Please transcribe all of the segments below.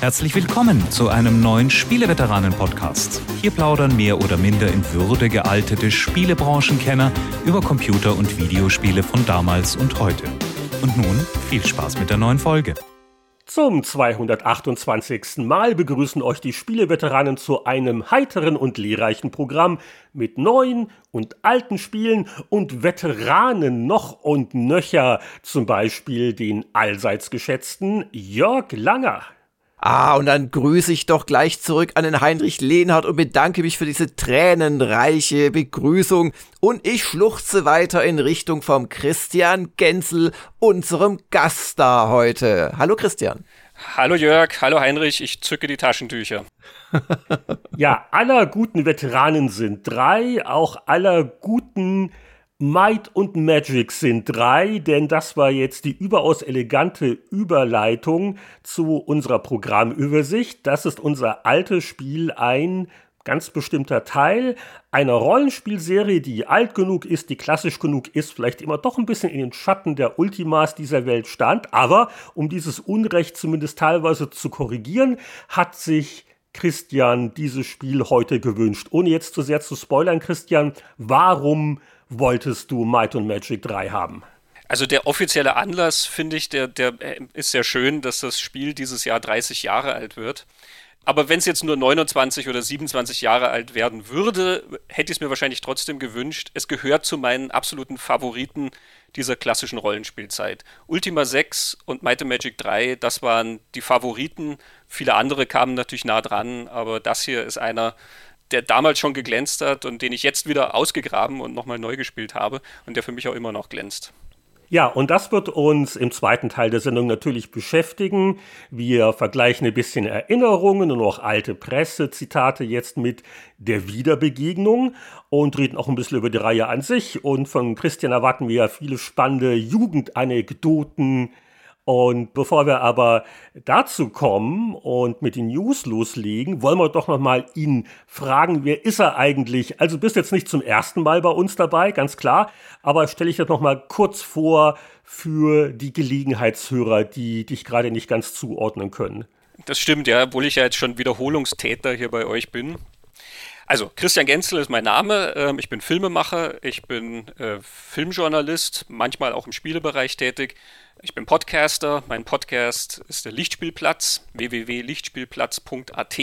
Herzlich willkommen zu einem neuen Spieleveteranen-Podcast. Hier plaudern mehr oder minder in Würde gealtete Spielebranchenkenner über Computer- und Videospiele von damals und heute. Und nun viel Spaß mit der neuen Folge. Zum 228. Mal begrüßen euch die Spieleveteranen zu einem heiteren und lehrreichen Programm mit neuen und alten Spielen und Veteranen noch und nöcher, zum Beispiel den allseits geschätzten Jörg Langer. Ah, und dann grüße ich doch gleich zurück an den Heinrich Lehnhardt und bedanke mich für diese tränenreiche Begrüßung. Und ich schluchze weiter in Richtung vom Christian Genzel, unserem Gaststar heute. Hallo Christian. Hallo Jörg, hallo Heinrich, ich zücke die Taschentücher. ja, aller guten Veteranen sind drei, auch aller guten Might und Magic sind drei, denn das war jetzt die überaus elegante Überleitung zu unserer Programmübersicht. Das ist unser altes Spiel, ein ganz bestimmter Teil einer Rollenspielserie, die alt genug ist, die klassisch genug ist, vielleicht immer doch ein bisschen in den Schatten der Ultimas dieser Welt stand. Aber um dieses Unrecht zumindest teilweise zu korrigieren, hat sich Christian dieses Spiel heute gewünscht. Ohne jetzt zu sehr zu spoilern, Christian, warum wolltest du Might und Magic 3 haben? Also der offizielle Anlass, finde ich, der, der äh, ist sehr schön, dass das Spiel dieses Jahr 30 Jahre alt wird. Aber wenn es jetzt nur 29 oder 27 Jahre alt werden würde, hätte ich es mir wahrscheinlich trotzdem gewünscht. Es gehört zu meinen absoluten Favoriten dieser klassischen Rollenspielzeit. Ultima 6 und Might and Magic 3, das waren die Favoriten. Viele andere kamen natürlich nah dran, aber das hier ist einer, der damals schon geglänzt hat und den ich jetzt wieder ausgegraben und nochmal neu gespielt habe und der für mich auch immer noch glänzt. Ja, und das wird uns im zweiten Teil der Sendung natürlich beschäftigen. Wir vergleichen ein bisschen Erinnerungen und auch alte Pressezitate jetzt mit der Wiederbegegnung und reden auch ein bisschen über die Reihe an sich. Und von Christian erwarten wir ja viele spannende Jugendanekdoten, und bevor wir aber dazu kommen und mit den News loslegen, wollen wir doch nochmal ihn fragen, wer ist er eigentlich? Also bist jetzt nicht zum ersten Mal bei uns dabei, ganz klar, aber stelle ich das nochmal kurz vor für die Gelegenheitshörer, die dich gerade nicht ganz zuordnen können. Das stimmt, ja, obwohl ich ja jetzt schon Wiederholungstäter hier bei euch bin. Also, Christian Genzel ist mein Name. Ähm, ich bin Filmemacher, ich bin äh, Filmjournalist, manchmal auch im Spielebereich tätig. Ich bin Podcaster. Mein Podcast ist der Lichtspielplatz, www.lichtspielplatz.at,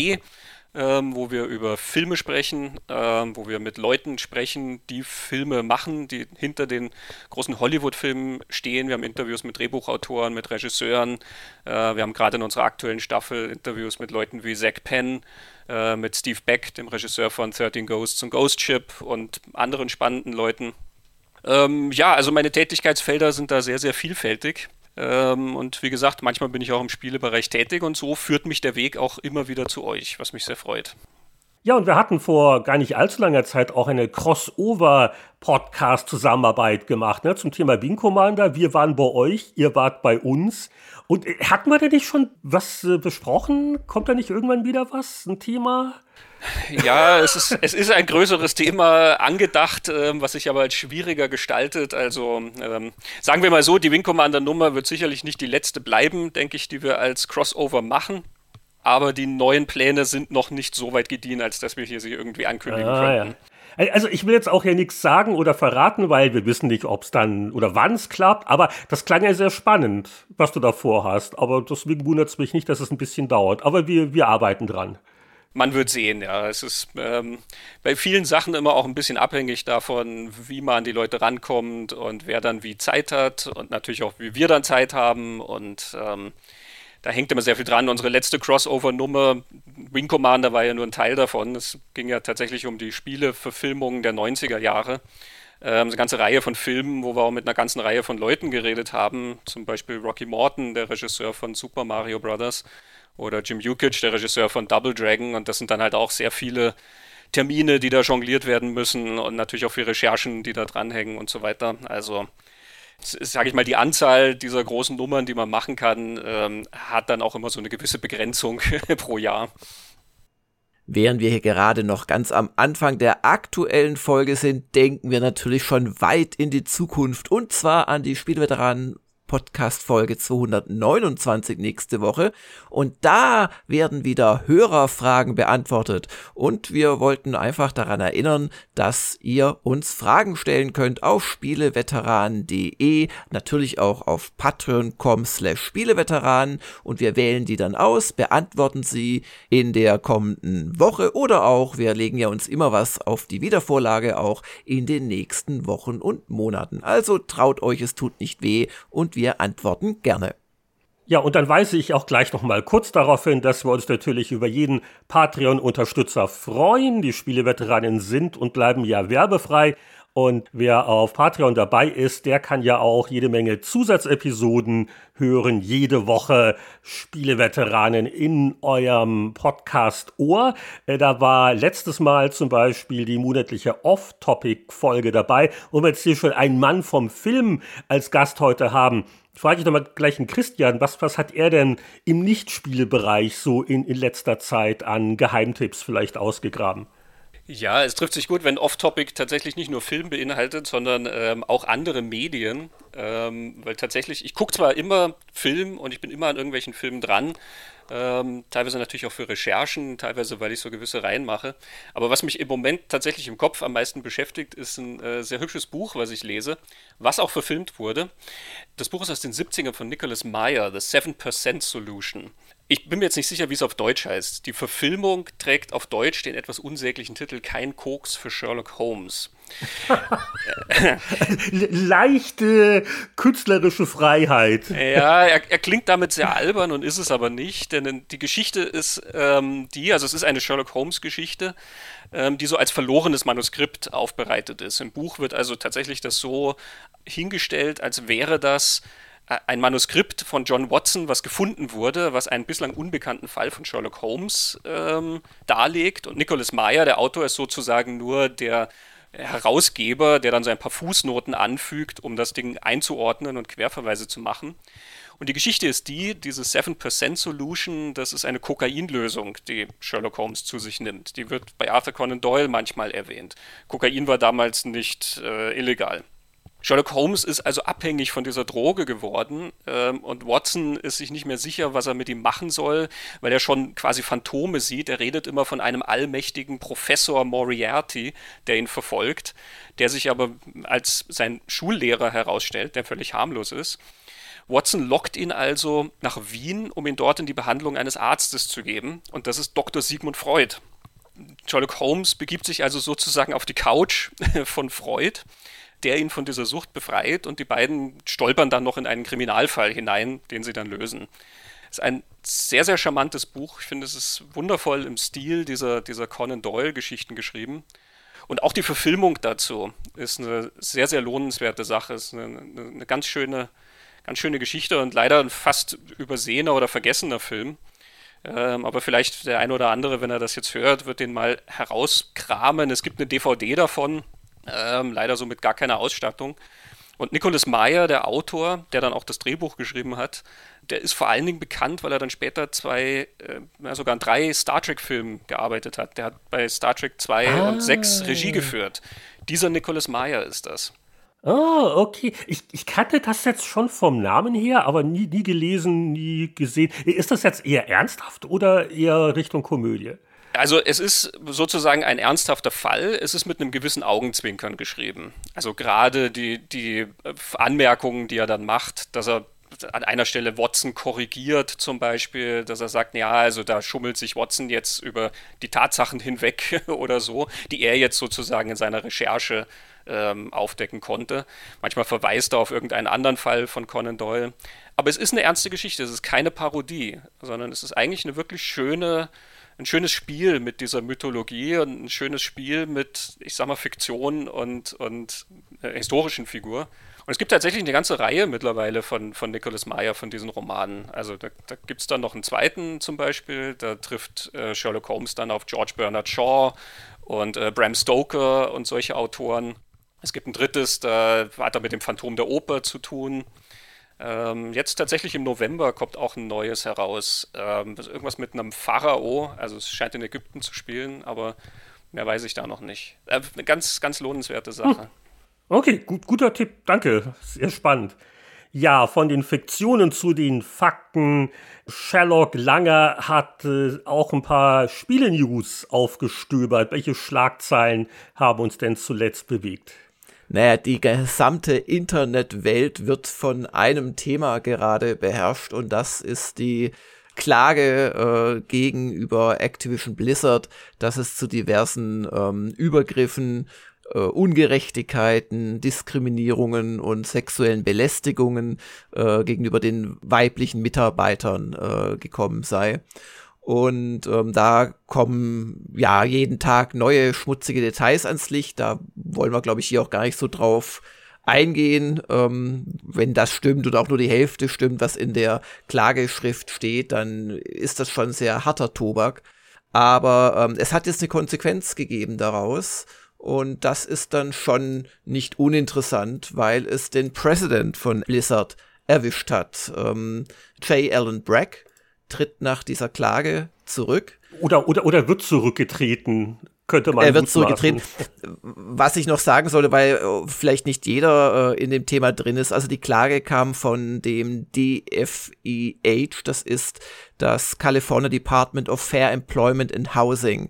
ähm, wo wir über Filme sprechen, ähm, wo wir mit Leuten sprechen, die Filme machen, die hinter den großen Hollywood-Filmen stehen. Wir haben Interviews mit Drehbuchautoren, mit Regisseuren. Äh, wir haben gerade in unserer aktuellen Staffel Interviews mit Leuten wie Zack Penn äh, mit Steve Beck, dem Regisseur von 13 Ghosts und Ghost Ship und anderen spannenden Leuten. Ähm, ja, also meine Tätigkeitsfelder sind da sehr, sehr vielfältig. Ähm, und wie gesagt, manchmal bin ich auch im Spielebereich tätig und so führt mich der Weg auch immer wieder zu euch, was mich sehr freut. Ja, und wir hatten vor gar nicht allzu langer Zeit auch eine Crossover-Podcast-Zusammenarbeit gemacht ne, zum Thema Wing Commander. Wir waren bei euch, ihr wart bei uns. Und äh, hatten wir da nicht schon was äh, besprochen? Kommt da nicht irgendwann wieder was? Ein Thema? Ja, es ist, es ist ein größeres Thema angedacht, ähm, was sich aber als schwieriger gestaltet. Also ähm, sagen wir mal so, die Wing Commander Nummer wird sicherlich nicht die letzte bleiben, denke ich, die wir als Crossover machen. Aber die neuen Pläne sind noch nicht so weit gediehen, als dass wir hier sie irgendwie ankündigen ah, könnten. Ja. Also ich will jetzt auch hier nichts sagen oder verraten, weil wir wissen nicht, ob es dann oder wann es klappt, aber das klang ja sehr spannend, was du da vorhast. Aber deswegen wundert es mich nicht, dass es ein bisschen dauert. Aber wir, wir arbeiten dran. Man wird sehen, ja. Es ist ähm, bei vielen Sachen immer auch ein bisschen abhängig davon, wie man an die Leute rankommt und wer dann wie Zeit hat und natürlich auch, wie wir dann Zeit haben und ähm, da hängt immer sehr viel dran. Unsere letzte Crossover-Nummer, Wing Commander, war ja nur ein Teil davon. Es ging ja tatsächlich um die Spieleverfilmungen der 90er Jahre. Ähm, eine ganze Reihe von Filmen, wo wir auch mit einer ganzen Reihe von Leuten geredet haben. Zum Beispiel Rocky Morton, der Regisseur von Super Mario Bros. Oder Jim Jukic, der Regisseur von Double Dragon. Und das sind dann halt auch sehr viele Termine, die da jongliert werden müssen und natürlich auch viele Recherchen, die da dranhängen und so weiter. Also sage ich mal, die Anzahl dieser großen Nummern, die man machen kann, ähm, hat dann auch immer so eine gewisse Begrenzung pro Jahr. Während wir hier gerade noch ganz am Anfang der aktuellen Folge sind, denken wir natürlich schon weit in die Zukunft und zwar an die Spielveteranen Podcast Folge 229 nächste Woche. Und da werden wieder Hörerfragen beantwortet. Und wir wollten einfach daran erinnern, dass ihr uns Fragen stellen könnt auf spieleveteranen.de, natürlich auch auf patreon.com slash spieleveteranen und wir wählen die dann aus, beantworten sie in der kommenden Woche oder auch, wir legen ja uns immer was auf die Wiedervorlage auch in den nächsten Wochen und Monaten. Also traut euch, es tut nicht weh und wir antworten gerne. Ja, und dann weise ich auch gleich noch mal kurz darauf hin, dass wir uns natürlich über jeden Patreon-Unterstützer freuen. Die Spieleveteranen sind und bleiben ja werbefrei. Und wer auf Patreon dabei ist, der kann ja auch jede Menge Zusatzepisoden hören, jede Woche Spieleveteranen in eurem Podcast-Ohr. Äh, da war letztes Mal zum Beispiel die monatliche Off-Topic-Folge dabei, wo wir jetzt hier schon einen Mann vom Film als Gast heute haben. Frage ich doch mal gleich einen Christian, was, was hat er denn im Nichtspielebereich so in, in letzter Zeit an Geheimtipps vielleicht ausgegraben? Ja, es trifft sich gut, wenn Off-Topic tatsächlich nicht nur Film beinhaltet, sondern ähm, auch andere Medien. Ähm, weil tatsächlich, ich gucke zwar immer Film und ich bin immer an irgendwelchen Filmen dran, ähm, teilweise natürlich auch für Recherchen, teilweise weil ich so gewisse Reihen mache. Aber was mich im Moment tatsächlich im Kopf am meisten beschäftigt, ist ein äh, sehr hübsches Buch, was ich lese, was auch verfilmt wurde. Das Buch ist aus den 70ern von Nicholas Meyer, The 7% Solution. Ich bin mir jetzt nicht sicher, wie es auf Deutsch heißt. Die Verfilmung trägt auf Deutsch den etwas unsäglichen Titel Kein Koks für Sherlock Holmes. Leichte künstlerische Freiheit. Ja, er, er, klingt damit sehr albern und ist es aber nicht, denn die Geschichte ist ähm, die, also es ist eine Sherlock Holmes Geschichte, ähm, die so als verlorenes Manuskript aufbereitet ist. Im Buch wird also tatsächlich das so hingestellt, als wäre das ein Manuskript von John Watson, was gefunden wurde, was einen bislang unbekannten Fall von Sherlock Holmes ähm, darlegt. Und Nicholas Meyer, der Autor, ist sozusagen nur der Herausgeber, der dann so ein paar Fußnoten anfügt, um das Ding einzuordnen und Querverweise zu machen. Und die Geschichte ist die, diese 7% Solution, das ist eine Kokainlösung, die Sherlock Holmes zu sich nimmt. Die wird bei Arthur Conan Doyle manchmal erwähnt. Kokain war damals nicht äh, illegal. Sherlock Holmes ist also abhängig von dieser Droge geworden ähm, und Watson ist sich nicht mehr sicher, was er mit ihm machen soll, weil er schon quasi Phantome sieht. Er redet immer von einem allmächtigen Professor Moriarty, der ihn verfolgt, der sich aber als sein Schullehrer herausstellt, der völlig harmlos ist. Watson lockt ihn also nach Wien, um ihn dort in die Behandlung eines Arztes zu geben, und das ist Dr. Sigmund Freud. Sherlock Holmes begibt sich also sozusagen auf die Couch von Freud der ihn von dieser Sucht befreit und die beiden stolpern dann noch in einen Kriminalfall hinein, den sie dann lösen. Es ist ein sehr, sehr charmantes Buch. Ich finde, es ist wundervoll im Stil dieser, dieser Conan Doyle-Geschichten geschrieben. Und auch die Verfilmung dazu ist eine sehr, sehr lohnenswerte Sache. Es ist eine, eine, ganz schöne, ganz schöne Geschichte und leider ein fast übersehener oder vergessener Film. Ähm, aber vielleicht der eine oder andere, wenn er das jetzt hört, wird den mal herauskramen. Es gibt eine DVD davon, ähm, leider so mit gar keiner Ausstattung. Und Nicholas Meyer, der Autor, der dann auch das Drehbuch geschrieben hat, der ist vor allen Dingen bekannt, weil er dann später zwei, äh, sogar an drei Star Trek-Filmen gearbeitet hat. Der hat bei Star Trek 2 ah. und 6 Regie geführt. Dieser Nicholas Meyer ist das. Oh, okay. Ich, ich kannte das jetzt schon vom Namen her, aber nie, nie gelesen, nie gesehen. Ist das jetzt eher ernsthaft oder eher Richtung Komödie? Also es ist sozusagen ein ernsthafter Fall. Es ist mit einem gewissen Augenzwinkern geschrieben. Also gerade die, die Anmerkungen, die er dann macht, dass er an einer Stelle Watson korrigiert zum Beispiel, dass er sagt, ja, also da schummelt sich Watson jetzt über die Tatsachen hinweg oder so, die er jetzt sozusagen in seiner Recherche ähm, aufdecken konnte. Manchmal verweist er auf irgendeinen anderen Fall von Conan Doyle. Aber es ist eine ernste Geschichte, es ist keine Parodie, sondern es ist eigentlich eine wirklich schöne ein schönes Spiel mit dieser Mythologie und ein schönes Spiel mit, ich sag mal, Fiktion und, und äh, historischen Figur. Und es gibt tatsächlich eine ganze Reihe mittlerweile von, von Nicholas Meyer, von diesen Romanen. Also da, da gibt es dann noch einen zweiten zum Beispiel, da trifft äh, Sherlock Holmes dann auf George Bernard Shaw und äh, Bram Stoker und solche Autoren. Es gibt ein drittes, da hat er mit dem Phantom der Oper zu tun. Ähm, jetzt tatsächlich im November kommt auch ein neues heraus. Ähm, irgendwas mit einem Pharao, also es scheint in Ägypten zu spielen, aber mehr weiß ich da noch nicht. Äh, eine ganz, ganz lohnenswerte Sache. Hm. Okay, gut, guter Tipp, danke. Sehr spannend. Ja, von den Fiktionen zu den Fakten. Sherlock Langer hat äh, auch ein paar Spiele-News aufgestöbert. Welche Schlagzeilen haben uns denn zuletzt bewegt? Naja, die gesamte Internetwelt wird von einem Thema gerade beherrscht und das ist die Klage äh, gegenüber Activision Blizzard, dass es zu diversen ähm, Übergriffen äh, Ungerechtigkeiten, Diskriminierungen und sexuellen Belästigungen äh, gegenüber den weiblichen Mitarbeitern äh, gekommen sei. Und ähm, da kommen ja jeden Tag neue schmutzige Details ans Licht. Da wollen wir, glaube ich, hier auch gar nicht so drauf eingehen. Ähm, wenn das stimmt oder auch nur die Hälfte stimmt, was in der Klageschrift steht, dann ist das schon sehr harter Tobak. Aber ähm, es hat jetzt eine Konsequenz gegeben daraus. Und das ist dann schon nicht uninteressant, weil es den President von Blizzard erwischt hat. Ähm, J. Allen Bragg tritt nach dieser Klage zurück. Oder, oder, oder wird zurückgetreten, könnte man Er wird zurückgetreten. Was ich noch sagen sollte, weil äh, vielleicht nicht jeder äh, in dem Thema drin ist. Also die Klage kam von dem DFEH, das ist das California Department of Fair Employment and Housing.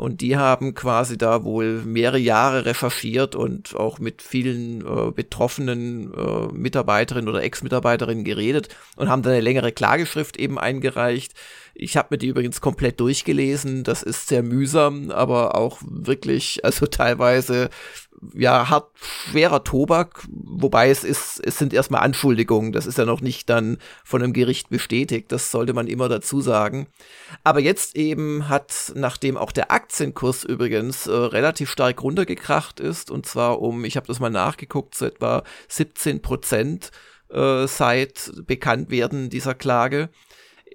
Und die haben quasi da wohl mehrere Jahre recherchiert und auch mit vielen äh, betroffenen äh, Mitarbeiterinnen oder Ex-Mitarbeiterinnen geredet und haben dann eine längere Klageschrift eben eingereicht. Ich habe mir die übrigens komplett durchgelesen. Das ist sehr mühsam, aber auch wirklich, also teilweise ja, hart schwerer Tobak, wobei es ist, es sind erstmal Anschuldigungen, das ist ja noch nicht dann von einem Gericht bestätigt, das sollte man immer dazu sagen. Aber jetzt eben hat, nachdem auch der Aktienkurs übrigens äh, relativ stark runtergekracht ist, und zwar um, ich habe das mal nachgeguckt, so etwa 17 Prozent äh, seit Bekanntwerden dieser Klage,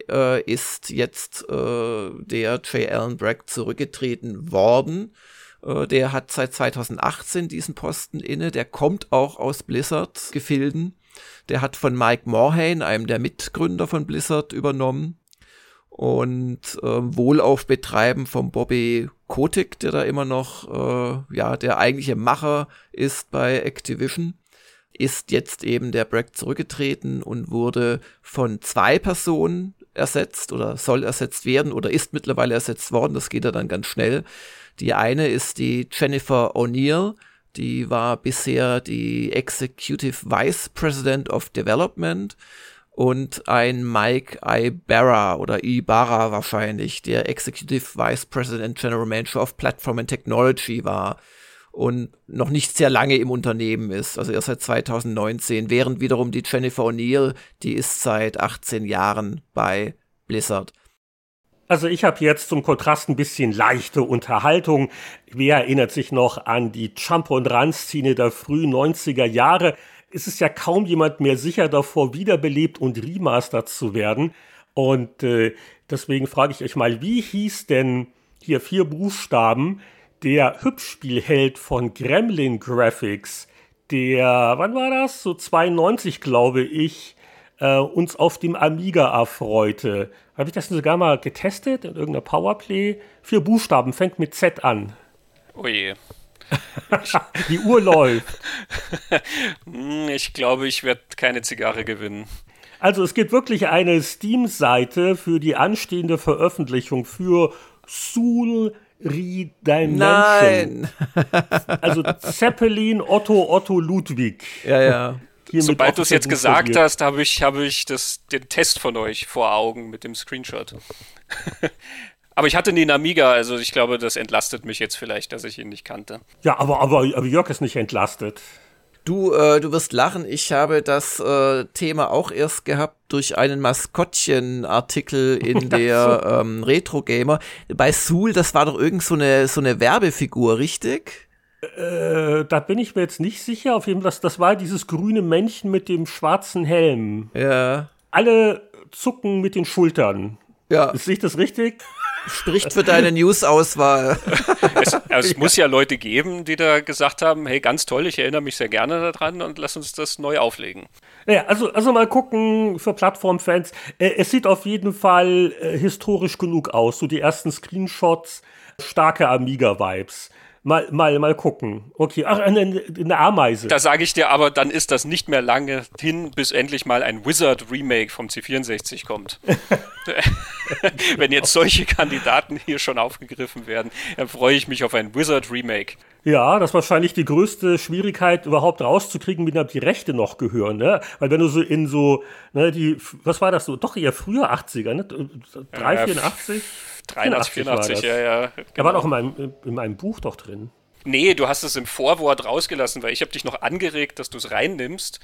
äh, ist jetzt äh, der J. Allen Bragg zurückgetreten worden der hat seit 2018 diesen Posten inne. Der kommt auch aus Blizzard-Gefilden. Der hat von Mike Morhaine, einem der Mitgründer von Blizzard, übernommen. Und äh, wohl auf Betreiben von Bobby Kotick, der da immer noch, äh, ja, der eigentliche Macher ist bei Activision, ist jetzt eben der Bragg zurückgetreten und wurde von zwei Personen ersetzt oder soll ersetzt werden oder ist mittlerweile ersetzt worden. Das geht ja dann ganz schnell. Die eine ist die Jennifer O'Neill, die war bisher die Executive Vice President of Development und ein Mike Ibarra oder Ibarra wahrscheinlich, der Executive Vice President General Manager of Platform and Technology war und noch nicht sehr lange im Unternehmen ist, also erst seit 2019, während wiederum die Jennifer O'Neill, die ist seit 18 Jahren bei Blizzard. Also ich habe jetzt zum Kontrast ein bisschen leichte Unterhaltung. Wer erinnert sich noch an die Jump und Run Szene der frühen 90er Jahre? Es ist ja kaum jemand mehr sicher davor, wiederbelebt und remastert zu werden. Und äh, deswegen frage ich euch mal, wie hieß denn hier vier Buchstaben der Hübschspielheld von Gremlin Graphics, der, wann war das? So 92, glaube ich, äh, uns auf dem Amiga erfreute. Habe ich das sogar mal getestet in irgendeiner Powerplay? Vier Buchstaben, fängt mit Z an. Oh je. Die Uhr läuft. Hm, ich glaube, ich werde keine Zigarre gewinnen. Also es gibt wirklich eine Steam-Seite für die anstehende Veröffentlichung für Soul Redimension. Nein! also Zeppelin, Otto, Otto, Ludwig. Ja, ja. Sobald du es jetzt gesagt hast, habe ich, hab ich das, den Test von euch vor Augen mit dem Screenshot. aber ich hatte nie einen Amiga, also ich glaube, das entlastet mich jetzt vielleicht, dass ich ihn nicht kannte. Ja, aber, aber, aber Jörg ist nicht entlastet. Du, äh, du wirst lachen. Ich habe das äh, Thema auch erst gehabt durch einen Maskottchen-Artikel in der ähm, Retro Gamer. Bei Sul, das war doch irgend so eine so eine Werbefigur, richtig? Äh, da bin ich mir jetzt nicht sicher. Auf jeden Fall, das, das war dieses grüne Männchen mit dem schwarzen Helm. Ja. Alle zucken mit den Schultern. Ja. Sehe ich das richtig? Spricht für deine News-Auswahl. es, also es muss ja Leute geben, die da gesagt haben, hey, ganz toll, ich erinnere mich sehr gerne daran und lass uns das neu auflegen. Naja, also, also mal gucken für Plattformfans. Äh, es sieht auf jeden Fall äh, historisch genug aus. So die ersten Screenshots, starke Amiga-Vibes. Mal, mal, mal gucken. Okay, ach, eine, eine Ameise. Da sage ich dir aber, dann ist das nicht mehr lange hin, bis endlich mal ein Wizard-Remake vom C64 kommt. Wenn jetzt solche Kandidaten hier schon aufgegriffen werden, dann freue ich mich auf ein Wizard-Remake. Ja, das ist wahrscheinlich die größte Schwierigkeit, überhaupt rauszukriegen, wie dann die Rechte noch gehören, ne? Weil wenn du so in so, ne, die, was war das so? Doch eher früher 80er, ne? 3, 84? 83, 84, ja, ja. Genau. Er war auch in meinem, in meinem Buch doch drin. Nee, du hast es im Vorwort rausgelassen, weil ich habe dich noch angeregt, dass du es reinnimmst.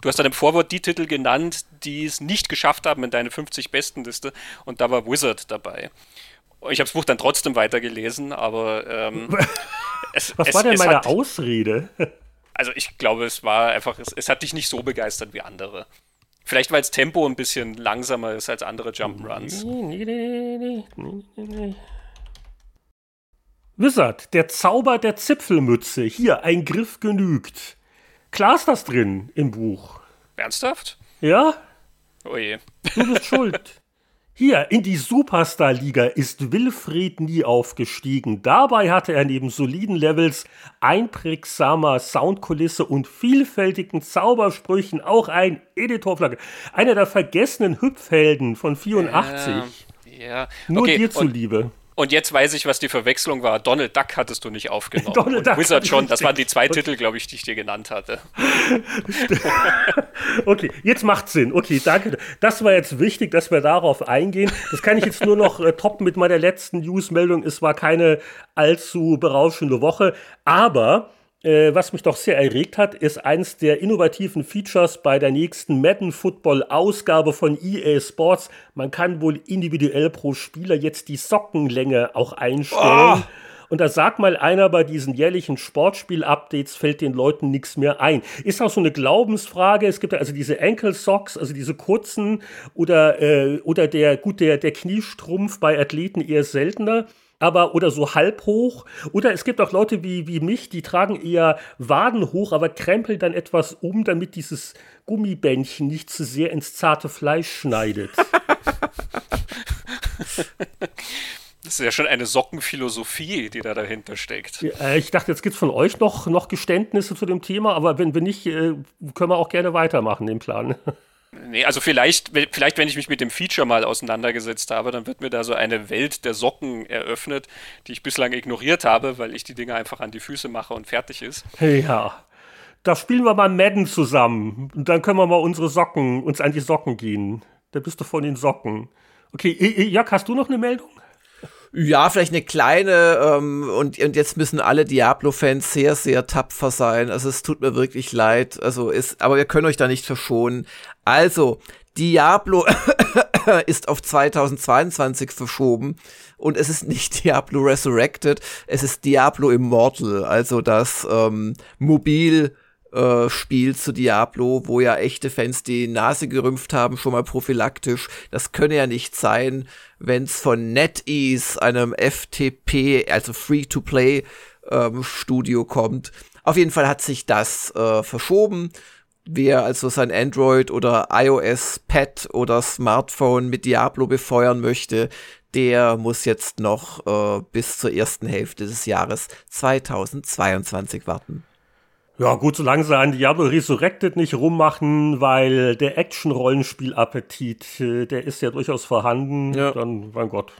Du hast dann im Vorwort die Titel genannt, die es nicht geschafft haben in deine 50 besten Liste und da war Wizard dabei. Ich habe das Buch dann trotzdem weitergelesen, aber ähm, es, Was es, war denn meine hat, Ausrede? Also ich glaube, es war einfach, es, es hat dich nicht so begeistert wie andere. Vielleicht, weil das Tempo ein bisschen langsamer ist als andere Jump'n'Runs. Wizard, der Zauber der Zipfelmütze. Hier, ein Griff genügt. Klar ist das drin im Buch. Ernsthaft? Ja? Oh je. Du bist schuld. Hier, in die Superstar-Liga ist Wilfried nie aufgestiegen. Dabei hatte er neben soliden Levels, einprägsamer Soundkulisse und vielfältigen Zaubersprüchen auch ein Editorflagge. Einer der vergessenen Hüpfhelden von 84. Ja. ja. Nur okay, dir zuliebe. Und jetzt weiß ich, was die Verwechslung war. Donald Duck hattest du nicht aufgenommen. Donald und Duck Wizard schon. Das waren die zwei Titel, glaube ich, die ich dir genannt hatte. okay, jetzt macht Sinn. Okay, danke. Das war jetzt wichtig, dass wir darauf eingehen. Das kann ich jetzt nur noch äh, toppen mit meiner letzten News-Meldung. Es war keine allzu berauschende Woche, aber äh, was mich doch sehr erregt hat, ist eins der innovativen Features bei der nächsten Madden Football Ausgabe von EA Sports. Man kann wohl individuell pro Spieler jetzt die Sockenlänge auch einstellen. Oh. Und da sagt mal einer bei diesen jährlichen Sportspiel-Updates, fällt den Leuten nichts mehr ein. Ist auch so eine Glaubensfrage. Es gibt also diese Ankle Socks, also diese kurzen oder, äh, oder der, gut, der, der Kniestrumpf bei Athleten eher seltener aber oder so halb hoch. Oder es gibt auch Leute wie, wie mich, die tragen eher Waden hoch, aber krempeln dann etwas um, damit dieses Gummibändchen nicht zu sehr ins zarte Fleisch schneidet. Das ist ja schon eine Sockenphilosophie, die da dahinter steckt. Ja, ich dachte, jetzt gibt es von euch noch, noch Geständnisse zu dem Thema, aber wenn, wenn nicht, äh, können wir auch gerne weitermachen, den Plan. Nee, also vielleicht, vielleicht, wenn ich mich mit dem Feature mal auseinandergesetzt habe, dann wird mir da so eine Welt der Socken eröffnet, die ich bislang ignoriert habe, weil ich die Dinge einfach an die Füße mache und fertig ist. Ja. Da spielen wir mal Madden zusammen. Und dann können wir mal unsere Socken, uns an die Socken gehen. Da bist du von den Socken. Okay, Jack, hast du noch eine Meldung? Ja, vielleicht eine kleine ähm, und, und jetzt müssen alle Diablo-Fans sehr, sehr tapfer sein. Also es tut mir wirklich leid. Also ist, aber wir können euch da nicht verschonen. Also, Diablo ist auf 2022 verschoben und es ist nicht Diablo Resurrected, es ist Diablo Immortal, also das ähm, Mobil äh, Spiel zu Diablo, wo ja echte Fans die Nase gerümpft haben, schon mal prophylaktisch. Das könne ja nicht sein, wenn es von NetEase, einem FTP, also Free-to-Play ähm, Studio kommt. Auf jeden Fall hat sich das äh, verschoben. Wer also sein Android oder iOS Pad oder Smartphone mit Diablo befeuern möchte, der muss jetzt noch äh, bis zur ersten Hälfte des Jahres 2022 warten. Ja, gut, solange sie an Diablo Resurrected nicht rummachen, weil der Action-Rollenspiel-Appetit, äh, der ist ja durchaus vorhanden, ja. dann, mein Gott,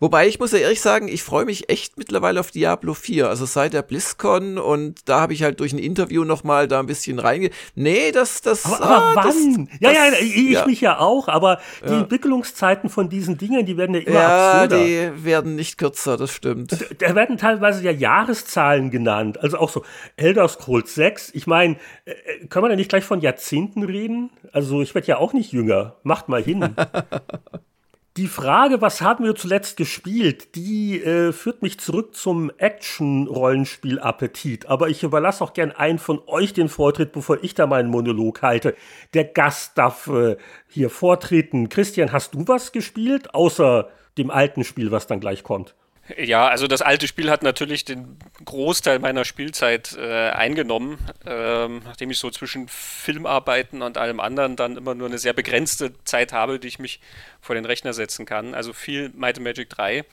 Wobei ich muss ja ehrlich sagen, ich freue mich echt mittlerweile auf Diablo 4. Also seit der BlizzCon und da habe ich halt durch ein Interview noch mal da ein bisschen reinge. Nee, das das Aber, aber ah, wann? Das, ja, ja, ich ja. mich ja auch, aber die ja. Entwicklungszeiten von diesen Dingen, die werden ja immer ja, absurder. die werden nicht kürzer, das stimmt. Da werden teilweise ja Jahreszahlen genannt, also auch so Elder Scrolls 6. Ich meine, äh, können wir da nicht gleich von Jahrzehnten reden? Also, ich werde ja auch nicht jünger. Macht mal hin. Die Frage, was haben wir zuletzt gespielt, die äh, führt mich zurück zum Action-Rollenspiel-Appetit. Aber ich überlasse auch gern einen von euch den Vortritt, bevor ich da meinen Monolog halte. Der Gast darf äh, hier vortreten. Christian, hast du was gespielt, außer dem alten Spiel, was dann gleich kommt? Ja, also das alte Spiel hat natürlich den Großteil meiner Spielzeit äh, eingenommen, ähm, nachdem ich so zwischen Filmarbeiten und allem anderen dann immer nur eine sehr begrenzte Zeit habe, die ich mich vor den Rechner setzen kann. Also viel Might and Magic 3.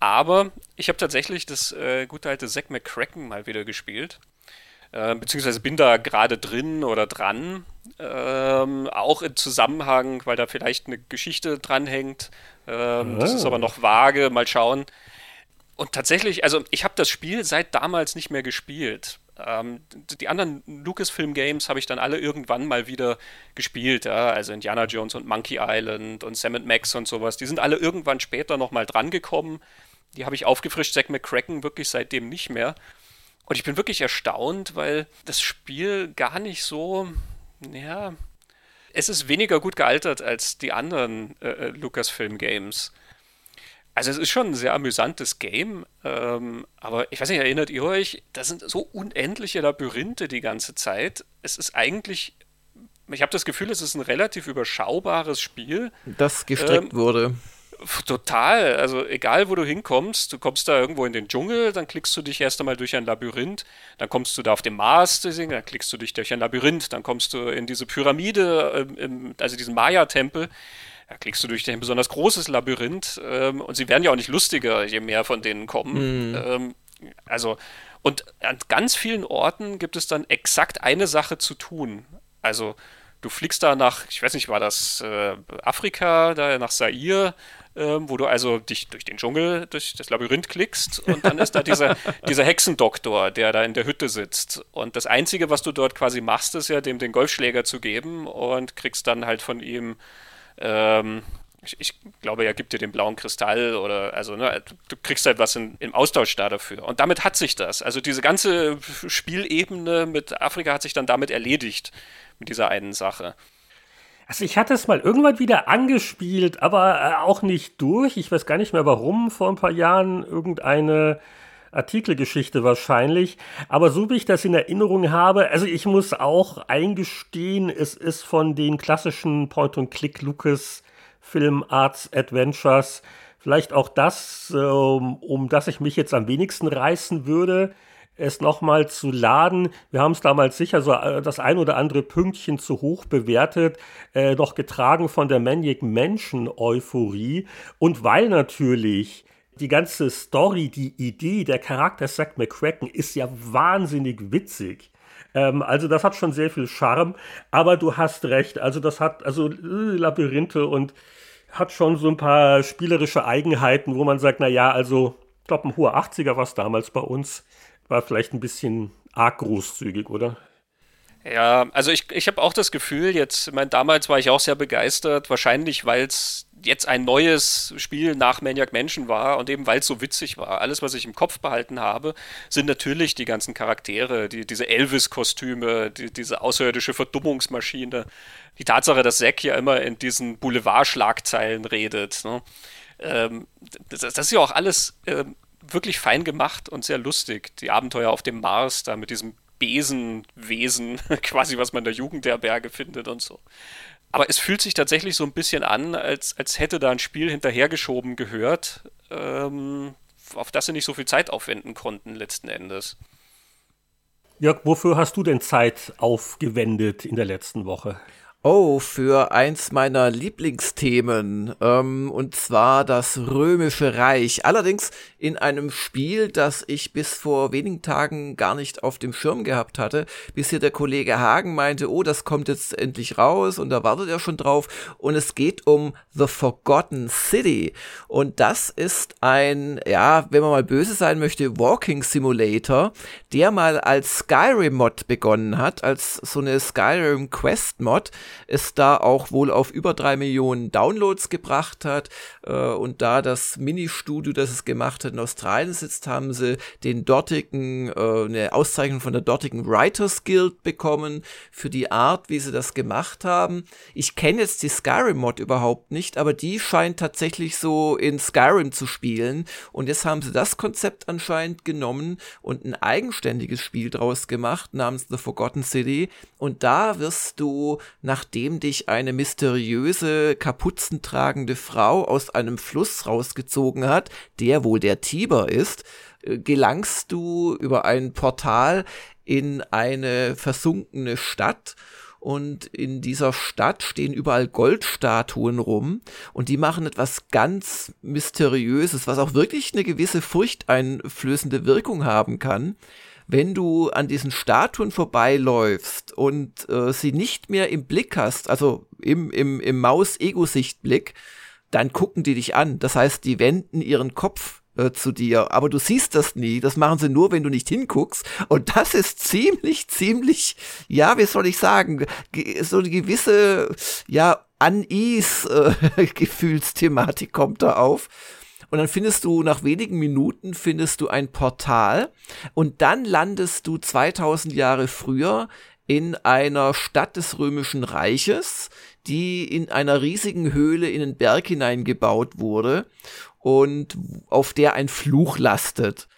Aber ich habe tatsächlich das äh, gute alte Zack McCracken mal wieder gespielt. Äh, beziehungsweise bin da gerade drin oder dran. Ähm, auch im Zusammenhang, weil da vielleicht eine Geschichte dranhängt. Ähm, oh. Das ist aber noch vage. Mal schauen. Und tatsächlich, also ich habe das Spiel seit damals nicht mehr gespielt. Ähm, die anderen Lucasfilm-Games habe ich dann alle irgendwann mal wieder gespielt. Ja? Also Indiana Jones und Monkey Island und Sam Max und sowas. Die sind alle irgendwann später nochmal drangekommen. Die habe ich aufgefrischt. Zack McCracken wirklich seitdem nicht mehr. Und ich bin wirklich erstaunt, weil das Spiel gar nicht so, ja, es ist weniger gut gealtert als die anderen äh, äh Lucasfilm-Games. Also es ist schon ein sehr amüsantes Game, ähm, aber ich weiß nicht, erinnert ihr euch, da sind so unendliche Labyrinthe die ganze Zeit. Es ist eigentlich, ich habe das Gefühl, es ist ein relativ überschaubares Spiel. Das gestreckt ähm, wurde. Total, also egal wo du hinkommst, du kommst da irgendwo in den Dschungel, dann klickst du dich erst einmal durch ein Labyrinth, dann kommst du da auf dem Mars, dann klickst du dich durch ein Labyrinth, dann kommst du in diese Pyramide, ähm, also diesen Maya-Tempel, da klickst du durch ein besonders großes Labyrinth ähm, und sie werden ja auch nicht lustiger, je mehr von denen kommen. Mhm. Ähm, also, und an ganz vielen Orten gibt es dann exakt eine Sache zu tun. Also, du fliegst da nach, ich weiß nicht, war das äh, Afrika, da nach Sair, ähm, wo du also dich durch den Dschungel, durch das Labyrinth klickst und dann ist da dieser, dieser Hexendoktor, der da in der Hütte sitzt. Und das Einzige, was du dort quasi machst, ist ja, dem den Golfschläger zu geben und kriegst dann halt von ihm ähm, ich, ich, glaube, er gibt dir den blauen Kristall oder also ne, du kriegst halt was in, im Austausch da dafür. Und damit hat sich das. Also diese ganze Spielebene mit Afrika hat sich dann damit erledigt, mit dieser einen Sache. Also ich hatte es mal irgendwann wieder angespielt, aber äh, auch nicht durch. Ich weiß gar nicht mehr warum, vor ein paar Jahren irgendeine Artikelgeschichte wahrscheinlich. Aber so wie ich das in Erinnerung habe, also ich muss auch eingestehen, es ist von den klassischen Point-and-Click Lucas Film Arts Adventures vielleicht auch das, um, um das ich mich jetzt am wenigsten reißen würde es nochmal zu laden. Wir haben es damals sicher so äh, das ein oder andere Pünktchen zu hoch bewertet, äh, noch getragen von der Maniac Mansion Euphorie und weil natürlich die ganze Story, die Idee, der Charakter Zack McCracken ist ja wahnsinnig witzig. Ähm, also das hat schon sehr viel Charme, aber du hast recht. Also das hat also äh, Labyrinthe und hat schon so ein paar spielerische Eigenheiten, wo man sagt, na ja, also ich glaube ein hoher 80er war es damals bei uns, war vielleicht ein bisschen arg großzügig, oder? Ja, also ich, ich habe auch das Gefühl, jetzt, ich meine, damals war ich auch sehr begeistert, wahrscheinlich, weil es jetzt ein neues Spiel nach Maniac Mansion war und eben weil es so witzig war. Alles, was ich im Kopf behalten habe, sind natürlich die ganzen Charaktere, die, diese Elvis-Kostüme, die, diese außerirdische Verdummungsmaschine, die Tatsache, dass Zack ja immer in diesen Boulevardschlagzeilen redet. Ne? Ähm, das, das, ist ja auch alles ähm, wirklich fein gemacht und sehr lustig. Die Abenteuer auf dem Mars, da mit diesem Besenwesen, quasi was man in der Jugendherberge findet und so. Aber es fühlt sich tatsächlich so ein bisschen an, als, als hätte da ein Spiel hinterhergeschoben gehört, ähm, auf das sie nicht so viel Zeit aufwenden konnten letzten Endes. Jörg, wofür hast du denn Zeit aufgewendet in der letzten Woche? Oh, für eins meiner Lieblingsthemen, ähm, und zwar das Römische Reich. Allerdings in einem Spiel, das ich bis vor wenigen Tagen gar nicht auf dem Schirm gehabt hatte, bis hier der Kollege Hagen meinte, oh, das kommt jetzt endlich raus und da wartet er schon drauf. Und es geht um The Forgotten City. Und das ist ein, ja, wenn man mal böse sein möchte, Walking Simulator, der mal als Skyrim-Mod begonnen hat, als so eine Skyrim Quest-Mod es da auch wohl auf über drei Millionen Downloads gebracht hat. Äh, und da das Ministudio, das es gemacht hat, in Australien sitzt, haben sie den dortigen, äh, eine Auszeichnung von der dortigen Writers Guild bekommen für die Art, wie sie das gemacht haben. Ich kenne jetzt die Skyrim-Mod überhaupt nicht, aber die scheint tatsächlich so in Skyrim zu spielen. Und jetzt haben sie das Konzept anscheinend genommen und ein eigenständiges Spiel draus gemacht namens The Forgotten City. Und da wirst du nach nachdem dich eine mysteriöse, kapuzentragende Frau aus einem Fluss rausgezogen hat, der wohl der Tiber ist, äh, gelangst du über ein Portal in eine versunkene Stadt und in dieser Stadt stehen überall Goldstatuen rum und die machen etwas ganz Mysteriöses, was auch wirklich eine gewisse furchteinflößende Wirkung haben kann. Wenn du an diesen Statuen vorbeiläufst und äh, sie nicht mehr im Blick hast, also im, im, im Maus-Ego-Sichtblick, dann gucken die dich an. Das heißt, die wenden ihren Kopf äh, zu dir, aber du siehst das nie. Das machen sie nur, wenn du nicht hinguckst. Und das ist ziemlich, ziemlich, ja, wie soll ich sagen, so eine gewisse, ja, Unease-Gefühlsthematik äh, kommt da auf. Und dann findest du nach wenigen Minuten findest du ein Portal und dann landest du 2000 Jahre früher in einer Stadt des römischen Reiches, die in einer riesigen Höhle in den Berg hineingebaut wurde und auf der ein Fluch lastet.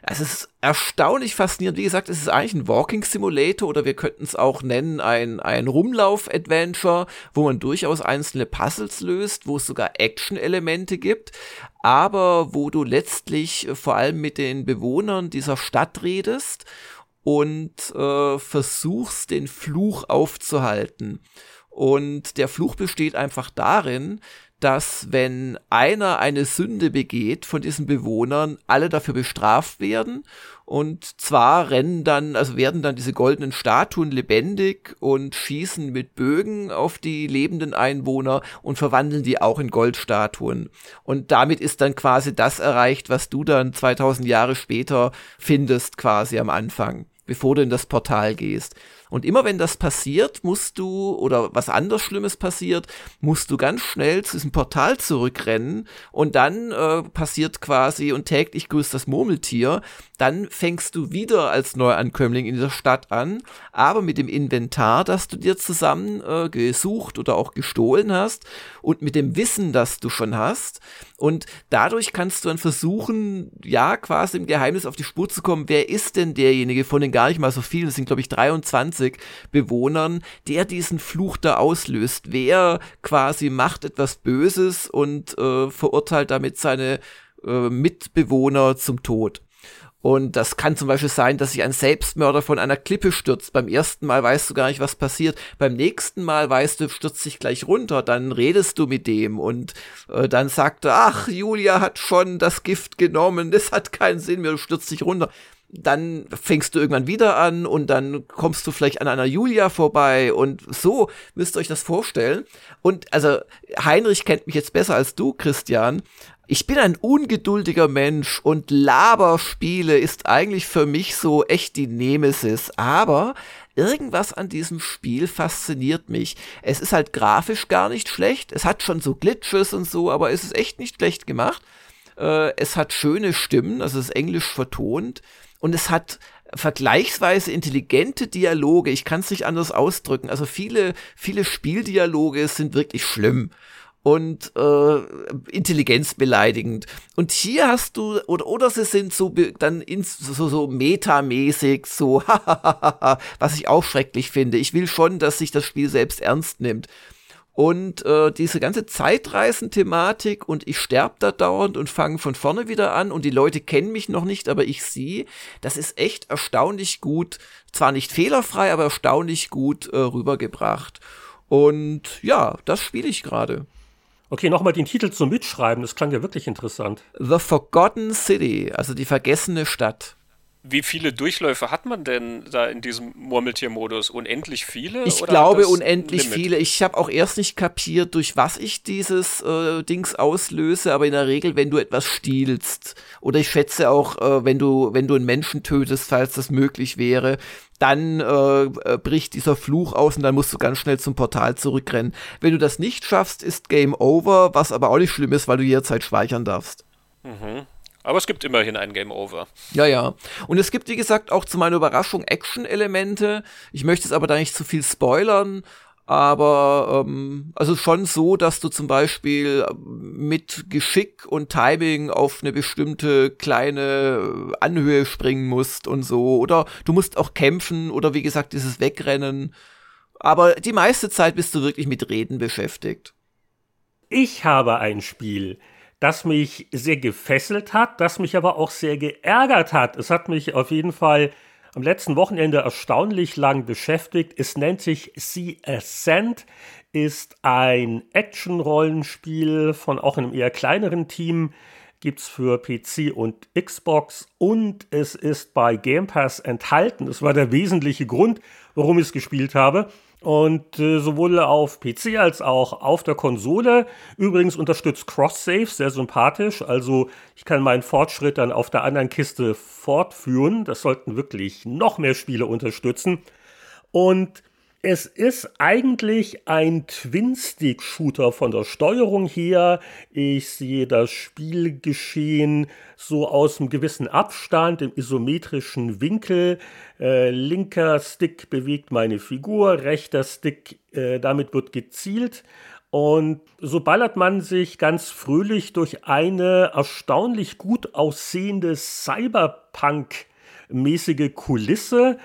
Es ist erstaunlich faszinierend. Wie gesagt, es ist eigentlich ein Walking Simulator oder wir könnten es auch nennen ein, ein Rumlauf-Adventure, wo man durchaus einzelne Puzzles löst, wo es sogar Action-Elemente gibt, aber wo du letztlich vor allem mit den Bewohnern dieser Stadt redest und äh, versuchst, den Fluch aufzuhalten. Und der Fluch besteht einfach darin, dass wenn einer eine Sünde begeht von diesen Bewohnern, alle dafür bestraft werden. Und zwar rennen dann, also werden dann diese goldenen Statuen lebendig und schießen mit Bögen auf die lebenden Einwohner und verwandeln die auch in Goldstatuen. Und damit ist dann quasi das erreicht, was du dann 2000 Jahre später findest, quasi am Anfang, bevor du in das Portal gehst. Und immer wenn das passiert, musst du, oder was anders Schlimmes passiert, musst du ganz schnell zu diesem Portal zurückrennen und dann äh, passiert quasi und täglich grüßt das Murmeltier. Dann fängst du wieder als Neuankömmling in dieser Stadt an, aber mit dem Inventar, das du dir zusammen äh, gesucht oder auch gestohlen hast und mit dem Wissen, das du schon hast. Und dadurch kannst du dann versuchen, ja, quasi im Geheimnis auf die Spur zu kommen, wer ist denn derjenige von den gar nicht mal so vielen, es sind glaube ich 23 20 Bewohnern, der diesen Fluch da auslöst. Wer quasi macht etwas Böses und äh, verurteilt damit seine äh, Mitbewohner zum Tod. Und das kann zum Beispiel sein, dass sich ein Selbstmörder von einer Klippe stürzt. Beim ersten Mal weißt du gar nicht, was passiert. Beim nächsten Mal weißt du, stürzt sich gleich runter. Dann redest du mit dem und äh, dann sagt er, ach, Julia hat schon das Gift genommen. Das hat keinen Sinn mehr. Du stürzt dich runter dann fängst du irgendwann wieder an und dann kommst du vielleicht an einer Julia vorbei und so müsst ihr euch das vorstellen. Und also Heinrich kennt mich jetzt besser als du, Christian. Ich bin ein ungeduldiger Mensch und Laberspiele ist eigentlich für mich so echt die Nemesis. Aber irgendwas an diesem Spiel fasziniert mich. Es ist halt grafisch gar nicht schlecht. Es hat schon so Glitches und so, aber es ist echt nicht schlecht gemacht. Äh, es hat schöne Stimmen, also es ist englisch vertont und es hat vergleichsweise intelligente Dialoge. Ich kann es nicht anders ausdrücken. Also viele, viele Spieldialoge sind wirklich schlimm und äh, intelligenzbeleidigend. Und hier hast du, oder, oder sie sind so dann ins, so, so metamäßig, so, was ich auch schrecklich finde. Ich will schon, dass sich das Spiel selbst ernst nimmt. Und äh, diese ganze Zeitreisen-Thematik und ich sterbe da dauernd und fange von vorne wieder an und die Leute kennen mich noch nicht, aber ich sie, das ist echt erstaunlich gut, zwar nicht fehlerfrei, aber erstaunlich gut äh, rübergebracht. Und ja, das spiele ich gerade. Okay, nochmal den Titel zum Mitschreiben, das klang ja wirklich interessant. The Forgotten City, also die vergessene Stadt. Wie viele Durchläufe hat man denn da in diesem Murmeltier-Modus? Unendlich viele? Ich glaube unendlich viele. Ich habe auch erst nicht kapiert, durch was ich dieses äh, Dings auslöse, aber in der Regel, wenn du etwas stiehlst oder ich schätze auch, äh, wenn du wenn du einen Menschen tötest, falls das möglich wäre, dann äh, äh, bricht dieser Fluch aus und dann musst du ganz schnell zum Portal zurückrennen. Wenn du das nicht schaffst, ist Game Over, was aber auch nicht schlimm ist, weil du jederzeit speichern darfst. Mhm. Aber es gibt immerhin ein Game Over. Ja, ja. Und es gibt, wie gesagt, auch zu meiner Überraschung Action-Elemente. Ich möchte es aber da nicht zu viel spoilern. Aber ähm, also schon so, dass du zum Beispiel mit Geschick und Timing auf eine bestimmte kleine Anhöhe springen musst und so. Oder du musst auch kämpfen oder wie gesagt dieses Wegrennen aber die meiste Zeit bist du wirklich mit Reden beschäftigt. Ich habe ein Spiel, das mich sehr gefesselt hat, das mich aber auch sehr geärgert hat. Es hat mich auf jeden Fall am letzten Wochenende erstaunlich lang beschäftigt. Es nennt sich Sea Ascent, ist ein Action-Rollenspiel von auch einem eher kleineren Team. Gibt es für PC und Xbox und es ist bei Game Pass enthalten. Das war der wesentliche Grund, warum ich es gespielt habe. Und äh, sowohl auf PC als auch auf der Konsole. Übrigens unterstützt Cross-Save, sehr sympathisch. Also ich kann meinen Fortschritt dann auf der anderen Kiste fortführen. Das sollten wirklich noch mehr Spiele unterstützen. Und es ist eigentlich ein Twin-Stick-Shooter von der Steuerung her. Ich sehe das Spielgeschehen so aus einem gewissen Abstand, im isometrischen Winkel. Äh, linker Stick bewegt meine Figur, rechter Stick, äh, damit wird gezielt. Und so ballert man sich ganz fröhlich durch eine erstaunlich gut aussehende Cyberpunk-mäßige Kulisse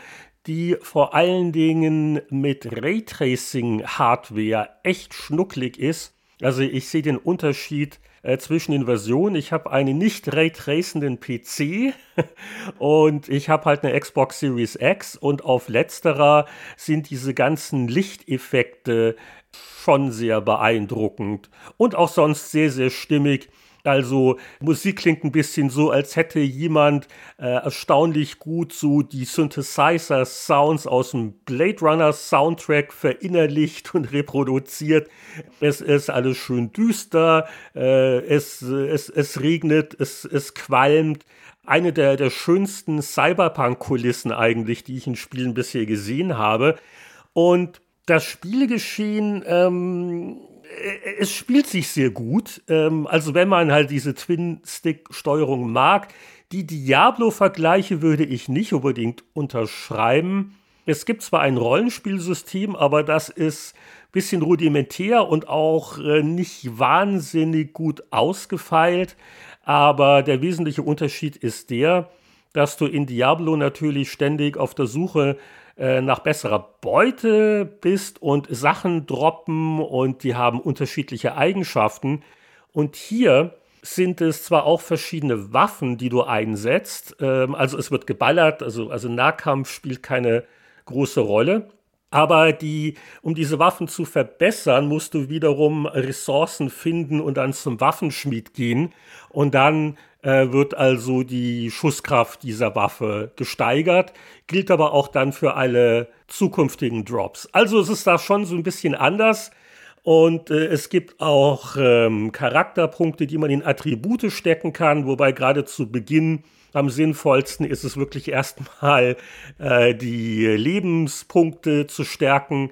die vor allen Dingen mit Raytracing-Hardware echt schnucklig ist. Also ich sehe den Unterschied äh, zwischen den Versionen. Ich habe einen nicht raytracenden PC und ich habe halt eine Xbox Series X und auf letzterer sind diese ganzen Lichteffekte schon sehr beeindruckend und auch sonst sehr, sehr stimmig. Also Musik klingt ein bisschen so, als hätte jemand äh, erstaunlich gut so die Synthesizer-Sounds aus dem Blade Runner Soundtrack verinnerlicht und reproduziert. Es ist alles schön düster, äh, es, es, es regnet, es, es qualmt eine der, der schönsten Cyberpunk-Kulissen eigentlich, die ich in Spielen bisher gesehen habe. Und das Spielgeschehen ähm, äh, es spielt sich sehr gut. Ähm, also wenn man halt diese Twin-Stick-Steuerung mag, die Diablo-Vergleiche würde ich nicht unbedingt unterschreiben. Es gibt zwar ein Rollenspielsystem, aber das ist ein bisschen rudimentär und auch äh, nicht wahnsinnig gut ausgefeilt. Aber der wesentliche Unterschied ist der, dass du in Diablo natürlich ständig auf der Suche äh, nach besserer Beute bist und Sachen droppen und die haben unterschiedliche Eigenschaften. Und hier sind es zwar auch verschiedene Waffen, die du einsetzt, ähm, also es wird geballert, also, also Nahkampf spielt keine große Rolle. Aber die, um diese Waffen zu verbessern, musst du wiederum Ressourcen finden und dann zum Waffenschmied gehen. Und dann äh, wird also die Schusskraft dieser Waffe gesteigert, gilt aber auch dann für alle zukünftigen Drops. Also es ist da schon so ein bisschen anders. Und äh, es gibt auch ähm, Charakterpunkte, die man in Attribute stecken kann, wobei gerade zu Beginn am sinnvollsten ist es wirklich erstmal äh, die Lebenspunkte zu stärken.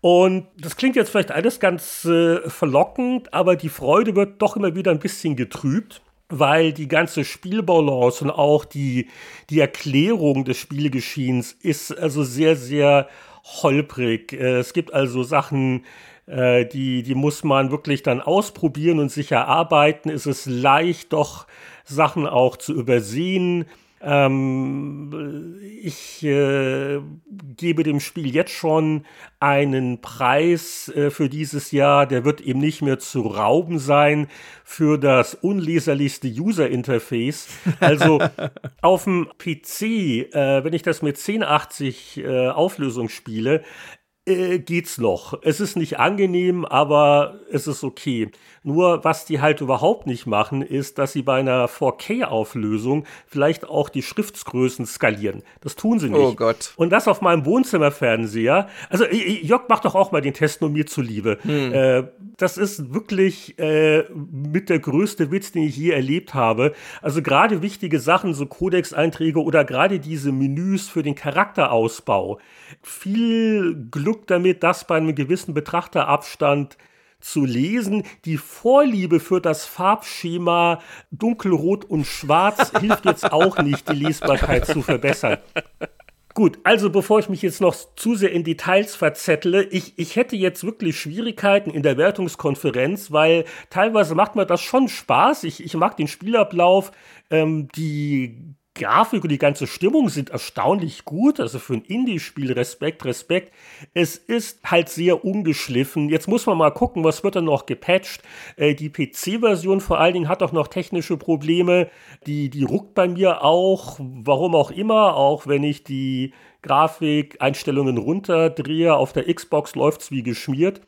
Und das klingt jetzt vielleicht alles ganz äh, verlockend, aber die Freude wird doch immer wieder ein bisschen getrübt, weil die ganze Spielbalance und auch die, die Erklärung des Spielgeschehens ist also sehr, sehr holprig. Äh, es gibt also Sachen, äh, die, die muss man wirklich dann ausprobieren und sich erarbeiten. Es ist leicht, doch Sachen auch zu übersehen. Ähm, ich äh, gebe dem Spiel jetzt schon einen Preis äh, für dieses Jahr. Der wird eben nicht mehr zu rauben sein für das unleserlichste User Interface. Also auf dem PC, äh, wenn ich das mit 1080 äh, Auflösung spiele, äh, geht's noch. Es ist nicht angenehm, aber es ist okay. Nur was die halt überhaupt nicht machen, ist, dass sie bei einer 4K-Auflösung vielleicht auch die Schriftsgrößen skalieren. Das tun sie nicht. Oh Gott. Und das auf meinem Wohnzimmerfernseher. Also Jörg, mach doch auch mal den Test nur mir zuliebe. Hm. Äh, das ist wirklich äh, mit der größte Witz, den ich je erlebt habe. Also gerade wichtige Sachen, so Codex-Einträge oder gerade diese Menüs für den Charakterausbau. Viel Glück damit, dass bei einem gewissen Betrachterabstand zu lesen. Die Vorliebe für das Farbschema dunkelrot und schwarz hilft jetzt auch nicht, die Lesbarkeit zu verbessern. Gut, also bevor ich mich jetzt noch zu sehr in Details verzettle, ich, ich hätte jetzt wirklich Schwierigkeiten in der Wertungskonferenz, weil teilweise macht mir das schon Spaß. Ich, ich mag den Spielablauf, ähm, die Grafik und die ganze Stimmung sind erstaunlich gut. Also für ein Indie-Spiel Respekt, Respekt. Es ist halt sehr ungeschliffen. Jetzt muss man mal gucken, was wird dann noch gepatcht. Äh, die PC-Version vor allen Dingen hat auch noch technische Probleme. Die, die ruckt bei mir auch. Warum auch immer. Auch wenn ich die Grafikeinstellungen runterdrehe. Auf der Xbox läuft es wie geschmiert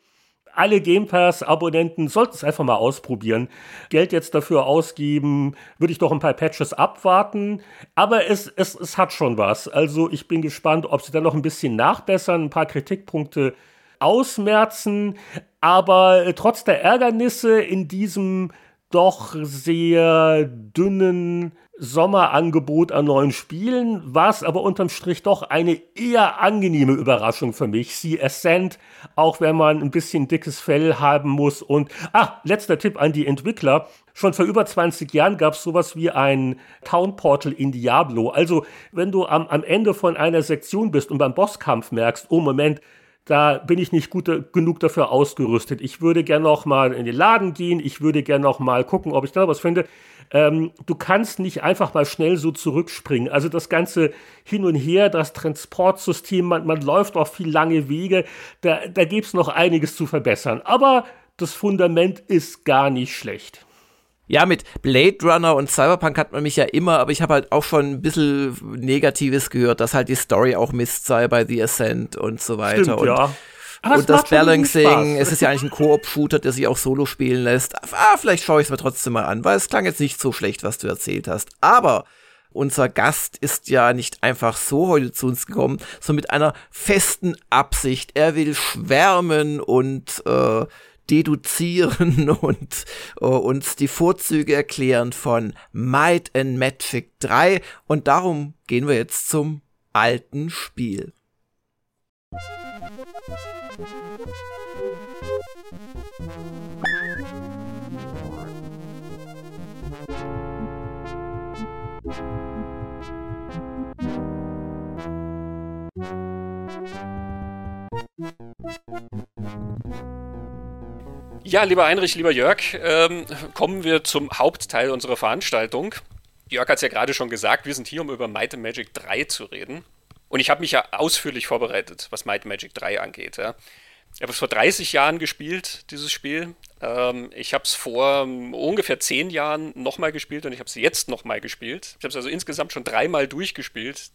alle Game Pass-Abonnenten sollten es einfach mal ausprobieren. Geld jetzt dafür ausgeben, würde ich doch ein paar Patches abwarten. Aber es, es, es hat schon was. Also ich bin gespannt, ob sie dann noch ein bisschen nachbessern, ein paar Kritikpunkte ausmerzen. Aber äh, trotz der Ärgernisse in diesem doch sehr dünnen Sommerangebot an neuen Spielen, war es aber unterm Strich doch eine eher angenehme Überraschung für mich. Sie Ascent, auch wenn man ein bisschen dickes Fell haben muss. Und, ah, letzter Tipp an die Entwickler. Schon vor über 20 Jahren gab es sowas wie ein Town Portal in Diablo. Also, wenn du am, am Ende von einer Sektion bist und beim Bosskampf merkst, oh Moment, da bin ich nicht gut genug dafür ausgerüstet. Ich würde gerne noch mal in den Laden gehen. Ich würde gerne noch mal gucken, ob ich da was finde. Ähm, du kannst nicht einfach mal schnell so zurückspringen. Also das ganze Hin und Her, das Transportsystem, man, man läuft auch viel lange Wege. Da, da gibt es noch einiges zu verbessern. Aber das Fundament ist gar nicht schlecht. Ja, mit Blade Runner und Cyberpunk hat man mich ja immer, aber ich habe halt auch schon ein bisschen Negatives gehört, dass halt die Story auch Mist sei bei The Ascent und so weiter. Stimmt, und ja. Aber und das Balancing, es ist ja eigentlich ein Koop-Shooter, der sich auch solo spielen lässt. Ah, vielleicht schaue ich es mir trotzdem mal an, weil es klang jetzt nicht so schlecht, was du erzählt hast. Aber unser Gast ist ja nicht einfach so heute zu uns gekommen, sondern mit einer festen Absicht. Er will schwärmen und äh, deduzieren und uh, uns die Vorzüge erklären von Might and Magic 3 und darum gehen wir jetzt zum alten Spiel. Ja, lieber Heinrich, lieber Jörg, ähm, kommen wir zum Hauptteil unserer Veranstaltung. Jörg hat es ja gerade schon gesagt, wir sind hier, um über Might and Magic 3 zu reden. Und ich habe mich ja ausführlich vorbereitet, was Might and Magic 3 angeht. Ja. Ich habe es vor 30 Jahren gespielt, dieses Spiel. Ähm, ich habe es vor um, ungefähr 10 Jahren nochmal gespielt und ich habe es jetzt nochmal gespielt. Ich habe es also insgesamt schon dreimal durchgespielt.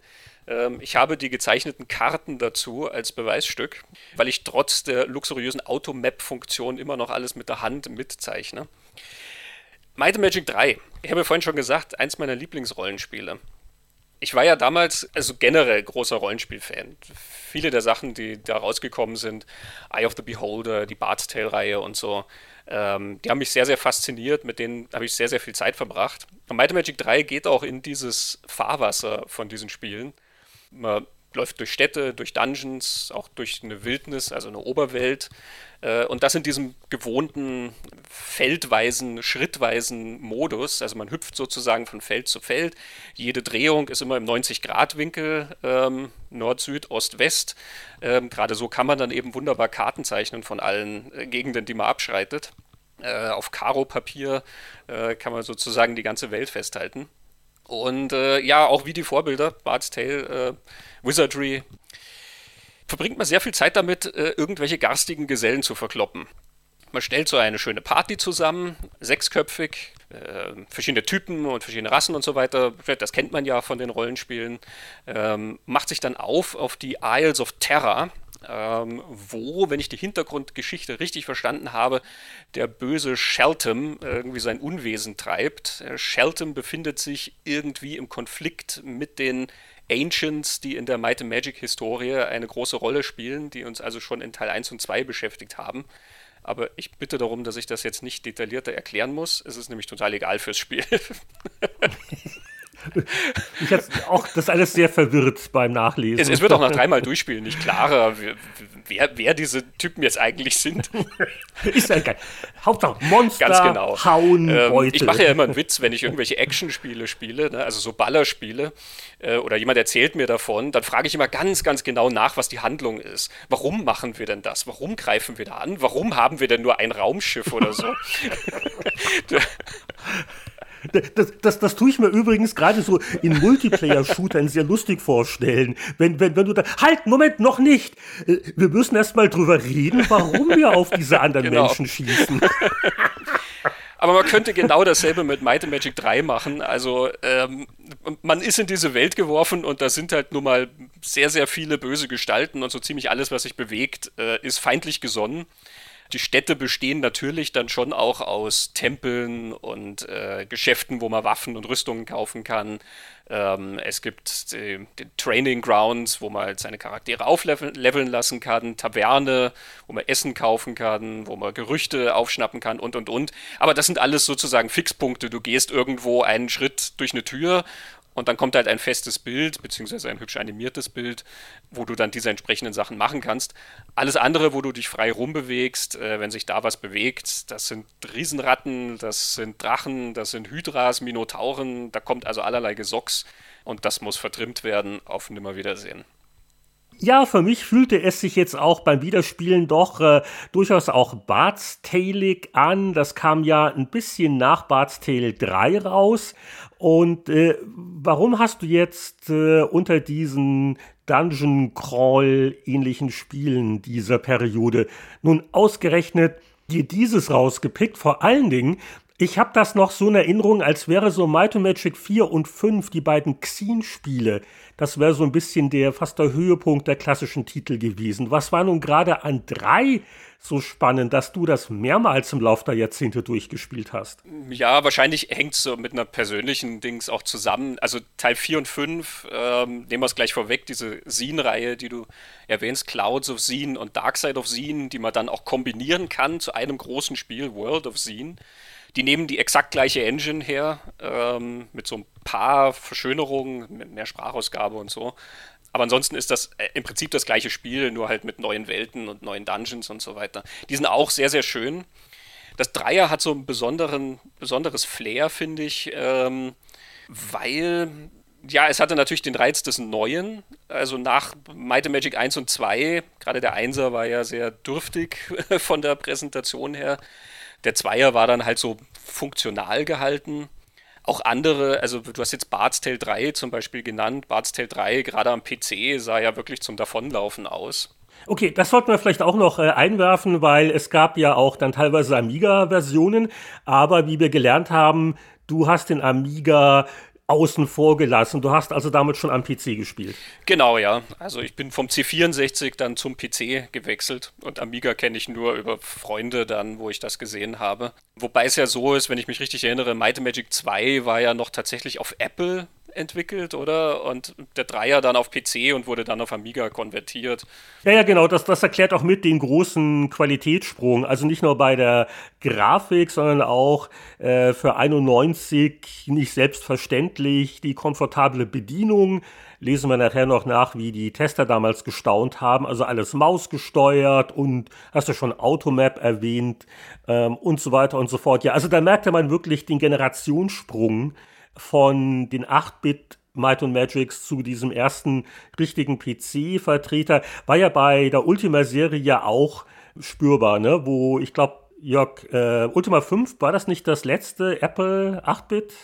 Ähm, ich habe die gezeichneten Karten dazu als Beweisstück, weil ich trotz der luxuriösen Automap-Funktion immer noch alles mit der Hand mitzeichne. Might Magic 3. Ich habe vorhin schon gesagt, eins meiner Lieblingsrollenspiele. Ich war ja damals, also generell großer Rollenspiel-Fan. Viele der Sachen, die da rausgekommen sind, Eye of the Beholder, die Bard's Tale-Reihe und so, ähm, die haben mich sehr, sehr fasziniert. Mit denen habe ich sehr, sehr viel Zeit verbracht. Und Might Magic 3 geht auch in dieses Fahrwasser von diesen Spielen. Man läuft durch Städte, durch Dungeons, auch durch eine Wildnis, also eine Oberwelt. Äh, und das in diesem gewohnten, feldweisen, schrittweisen Modus. Also man hüpft sozusagen von Feld zu Feld. Jede Drehung ist immer im 90-Grad-Winkel, ähm, Nord, Süd, Ost, West. Ähm, Gerade so kann man dann eben wunderbar Karten zeichnen von allen äh, Gegenden, die man abschreitet. Äh, auf Karo-Papier äh, kann man sozusagen die ganze Welt festhalten. Und äh, ja, auch wie die Vorbilder, Bart's Tale, äh, Wizardry, verbringt man sehr viel Zeit damit, äh, irgendwelche garstigen Gesellen zu verkloppen. Man stellt so eine schöne Party zusammen, sechsköpfig, äh, verschiedene Typen und verschiedene Rassen und so weiter. Das kennt man ja von den Rollenspielen. Ähm, macht sich dann auf auf die Isles of Terror, ähm, wo, wenn ich die Hintergrundgeschichte richtig verstanden habe, der böse Shelton irgendwie sein Unwesen treibt. Äh, Shelton befindet sich irgendwie im Konflikt mit den Ancients, die in der Might and Magic Historie eine große Rolle spielen, die uns also schon in Teil 1 und 2 beschäftigt haben. Aber ich bitte darum, dass ich das jetzt nicht detaillierter erklären muss. Es ist nämlich total egal fürs Spiel. Ich habe auch das alles sehr verwirrt beim Nachlesen. Es, es wird auch nach dreimal durchspielen nicht klarer, wer, wer, diese Typen jetzt eigentlich sind. Ist ja geil. Hauptsache Monster, Ganz genau. Hauen, ähm, Ich mache ja immer einen Witz, wenn ich irgendwelche Actionspiele spiele, ne, also so Ballerspiele, äh, oder jemand erzählt mir davon, dann frage ich immer ganz, ganz genau nach, was die Handlung ist. Warum machen wir denn das? Warum greifen wir da an? Warum haben wir denn nur ein Raumschiff oder so? das, das, das tue ich mir übrigens gerade so in Multiplayer-Shootern sehr lustig vorstellen. Wenn, wenn, wenn du da, halt, Moment, noch nicht. Äh, wir müssen erst mal drüber reden, warum wir auf diese anderen genau. Menschen schießen. Aber man könnte genau dasselbe mit Might and Magic 3 machen. Also ähm, man ist in diese Welt geworfen und da sind halt nun mal sehr, sehr viele böse Gestalten und so ziemlich alles, was sich bewegt, äh, ist feindlich gesonnen. Die Städte bestehen natürlich dann schon auch aus Tempeln und äh, Geschäften, wo man Waffen und Rüstungen kaufen kann. Ähm, es gibt die, die, Training Grounds, wo man halt seine Charaktere aufleveln lassen kann, Taverne, wo man Essen kaufen kann, wo man Gerüchte aufschnappen kann und und und. Aber das sind alles sozusagen Fixpunkte. Du gehst irgendwo einen Schritt durch eine Tür und dann kommt halt ein festes Bild, beziehungsweise ein hübsch animiertes Bild, wo du dann diese entsprechenden Sachen machen kannst. Alles andere, wo du dich frei rumbewegst, äh, wenn sich da was bewegt, das sind Riesenratten, das sind Drachen, das sind Hydras, Minotauren, da kommt also allerlei Gesocks und das muss vertrimmt werden auf Nimmerwiedersehen. Ja, für mich fühlte es sich jetzt auch beim Wiederspielen doch äh, durchaus auch Bart's Tailig an. Das kam ja ein bisschen nach Bart's Tale 3 raus. Und äh, warum hast du jetzt äh, unter diesen Dungeon Crawl ähnlichen Spielen dieser Periode nun ausgerechnet dir dieses rausgepickt? Vor allen Dingen, ich habe das noch so in Erinnerung, als wäre so Might and Magic 4 und 5, die beiden Xen-Spiele, das wäre so ein bisschen der fast der Höhepunkt der klassischen Titel gewesen. Was war nun gerade an 3 so spannend, dass du das mehrmals im Laufe der Jahrzehnte durchgespielt hast? Ja, wahrscheinlich hängt es so mit einer persönlichen Dings auch zusammen. Also Teil 4 und 5, ähm, nehmen wir es gleich vorweg, diese Scene-Reihe, die du erwähnst, Clouds of Scene und Dark Side of Scene, die man dann auch kombinieren kann zu einem großen Spiel, World of Scene. Die nehmen die exakt gleiche Engine her, ähm, mit so ein paar Verschönerungen, mit mehr Sprachausgabe und so. Aber ansonsten ist das äh, im Prinzip das gleiche Spiel, nur halt mit neuen Welten und neuen Dungeons und so weiter. Die sind auch sehr, sehr schön. Das Dreier hat so ein besonderen, besonderes Flair, finde ich, ähm, weil, ja, es hatte natürlich den Reiz des Neuen. Also nach Might and Magic 1 und 2, gerade der Einser war ja sehr dürftig von der Präsentation her. Der Zweier war dann halt so funktional gehalten. Auch andere, also du hast jetzt Bart's Tale 3 zum Beispiel genannt. Bart's Tale 3 gerade am PC sah ja wirklich zum Davonlaufen aus. Okay, das sollten wir vielleicht auch noch äh, einwerfen, weil es gab ja auch dann teilweise Amiga-Versionen, aber wie wir gelernt haben, du hast den Amiga außen vor gelassen. Du hast also damit schon am PC gespielt. Genau, ja. Also ich bin vom C64 dann zum PC gewechselt und Amiga kenne ich nur über Freunde dann, wo ich das gesehen habe. Wobei es ja so ist, wenn ich mich richtig erinnere, Might Magic 2 war ja noch tatsächlich auf Apple entwickelt, oder? Und der Dreier dann auf PC und wurde dann auf Amiga konvertiert. Ja, ja, genau. Das, das erklärt auch mit den großen Qualitätssprung. Also nicht nur bei der Grafik, sondern auch äh, für 91 nicht selbstverständlich die komfortable Bedienung. Lesen wir nachher noch nach, wie die Tester damals gestaunt haben. Also alles mausgesteuert und hast du schon Automap erwähnt ähm, und so weiter und so fort. Ja, also da merkte man wirklich den Generationssprung von den 8-Bit Might and Magics zu diesem ersten richtigen PC-Vertreter, war ja bei der Ultima-Serie ja auch spürbar, ne? Wo ich glaube, Jörg, äh, Ultima 5, war das nicht das letzte Apple 8-Bit?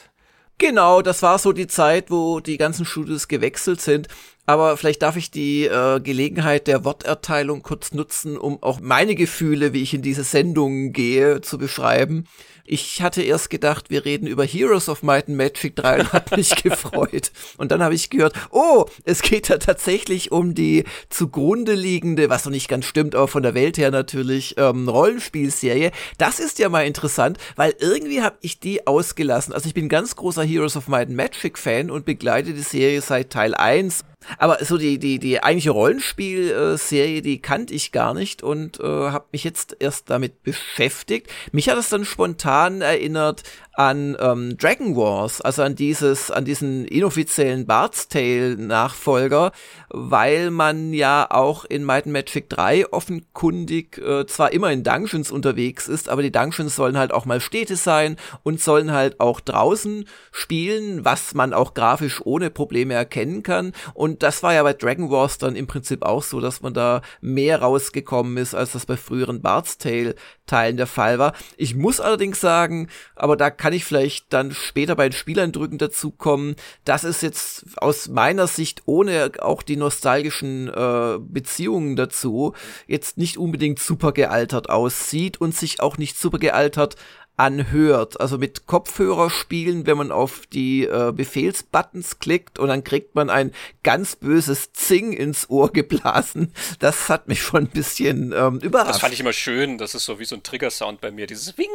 Genau, das war so die Zeit, wo die ganzen Studios gewechselt sind. Aber vielleicht darf ich die äh, Gelegenheit der Worterteilung kurz nutzen, um auch meine Gefühle, wie ich in diese Sendung gehe, zu beschreiben. Ich hatte erst gedacht, wir reden über Heroes of Might and Magic 3 und hat mich gefreut. Und dann habe ich gehört, oh, es geht da tatsächlich um die zugrunde liegende, was noch nicht ganz stimmt, aber von der Welt her natürlich, ähm, Rollenspielserie. Das ist ja mal interessant, weil irgendwie habe ich die ausgelassen. Also ich bin ganz großer Heroes of Might and Magic Fan und begleite die Serie seit Teil 1 aber so die, die, die eigentliche Rollenspielserie, die kannte ich gar nicht und äh, habe mich jetzt erst damit beschäftigt. Mich hat es dann spontan erinnert an ähm, Dragon Wars, also an dieses, an diesen inoffiziellen Bard's Tale Nachfolger, weil man ja auch in Might and Magic 3 offenkundig äh, zwar immer in Dungeons unterwegs ist, aber die Dungeons sollen halt auch mal Städte sein und sollen halt auch draußen spielen, was man auch grafisch ohne Probleme erkennen kann. Und das war ja bei Dragon Wars dann im Prinzip auch so, dass man da mehr rausgekommen ist, als das bei früheren Bard's Tale Teilen der Fall war. Ich muss allerdings sagen, aber da kann ich vielleicht dann später bei den Spieleindrücken dazu kommen. Das ist jetzt aus meiner Sicht, ohne auch die nostalgischen äh, Beziehungen dazu, jetzt nicht unbedingt super gealtert aussieht und sich auch nicht super gealtert anhört. Also mit Kopfhörer spielen, wenn man auf die äh, Befehlsbuttons klickt und dann kriegt man ein ganz böses Zing ins Ohr geblasen. Das hat mich schon ein bisschen ähm, überrascht. Das fand ich immer schön. Das ist so wie so ein Trigger-Sound bei mir. Dieses Wing,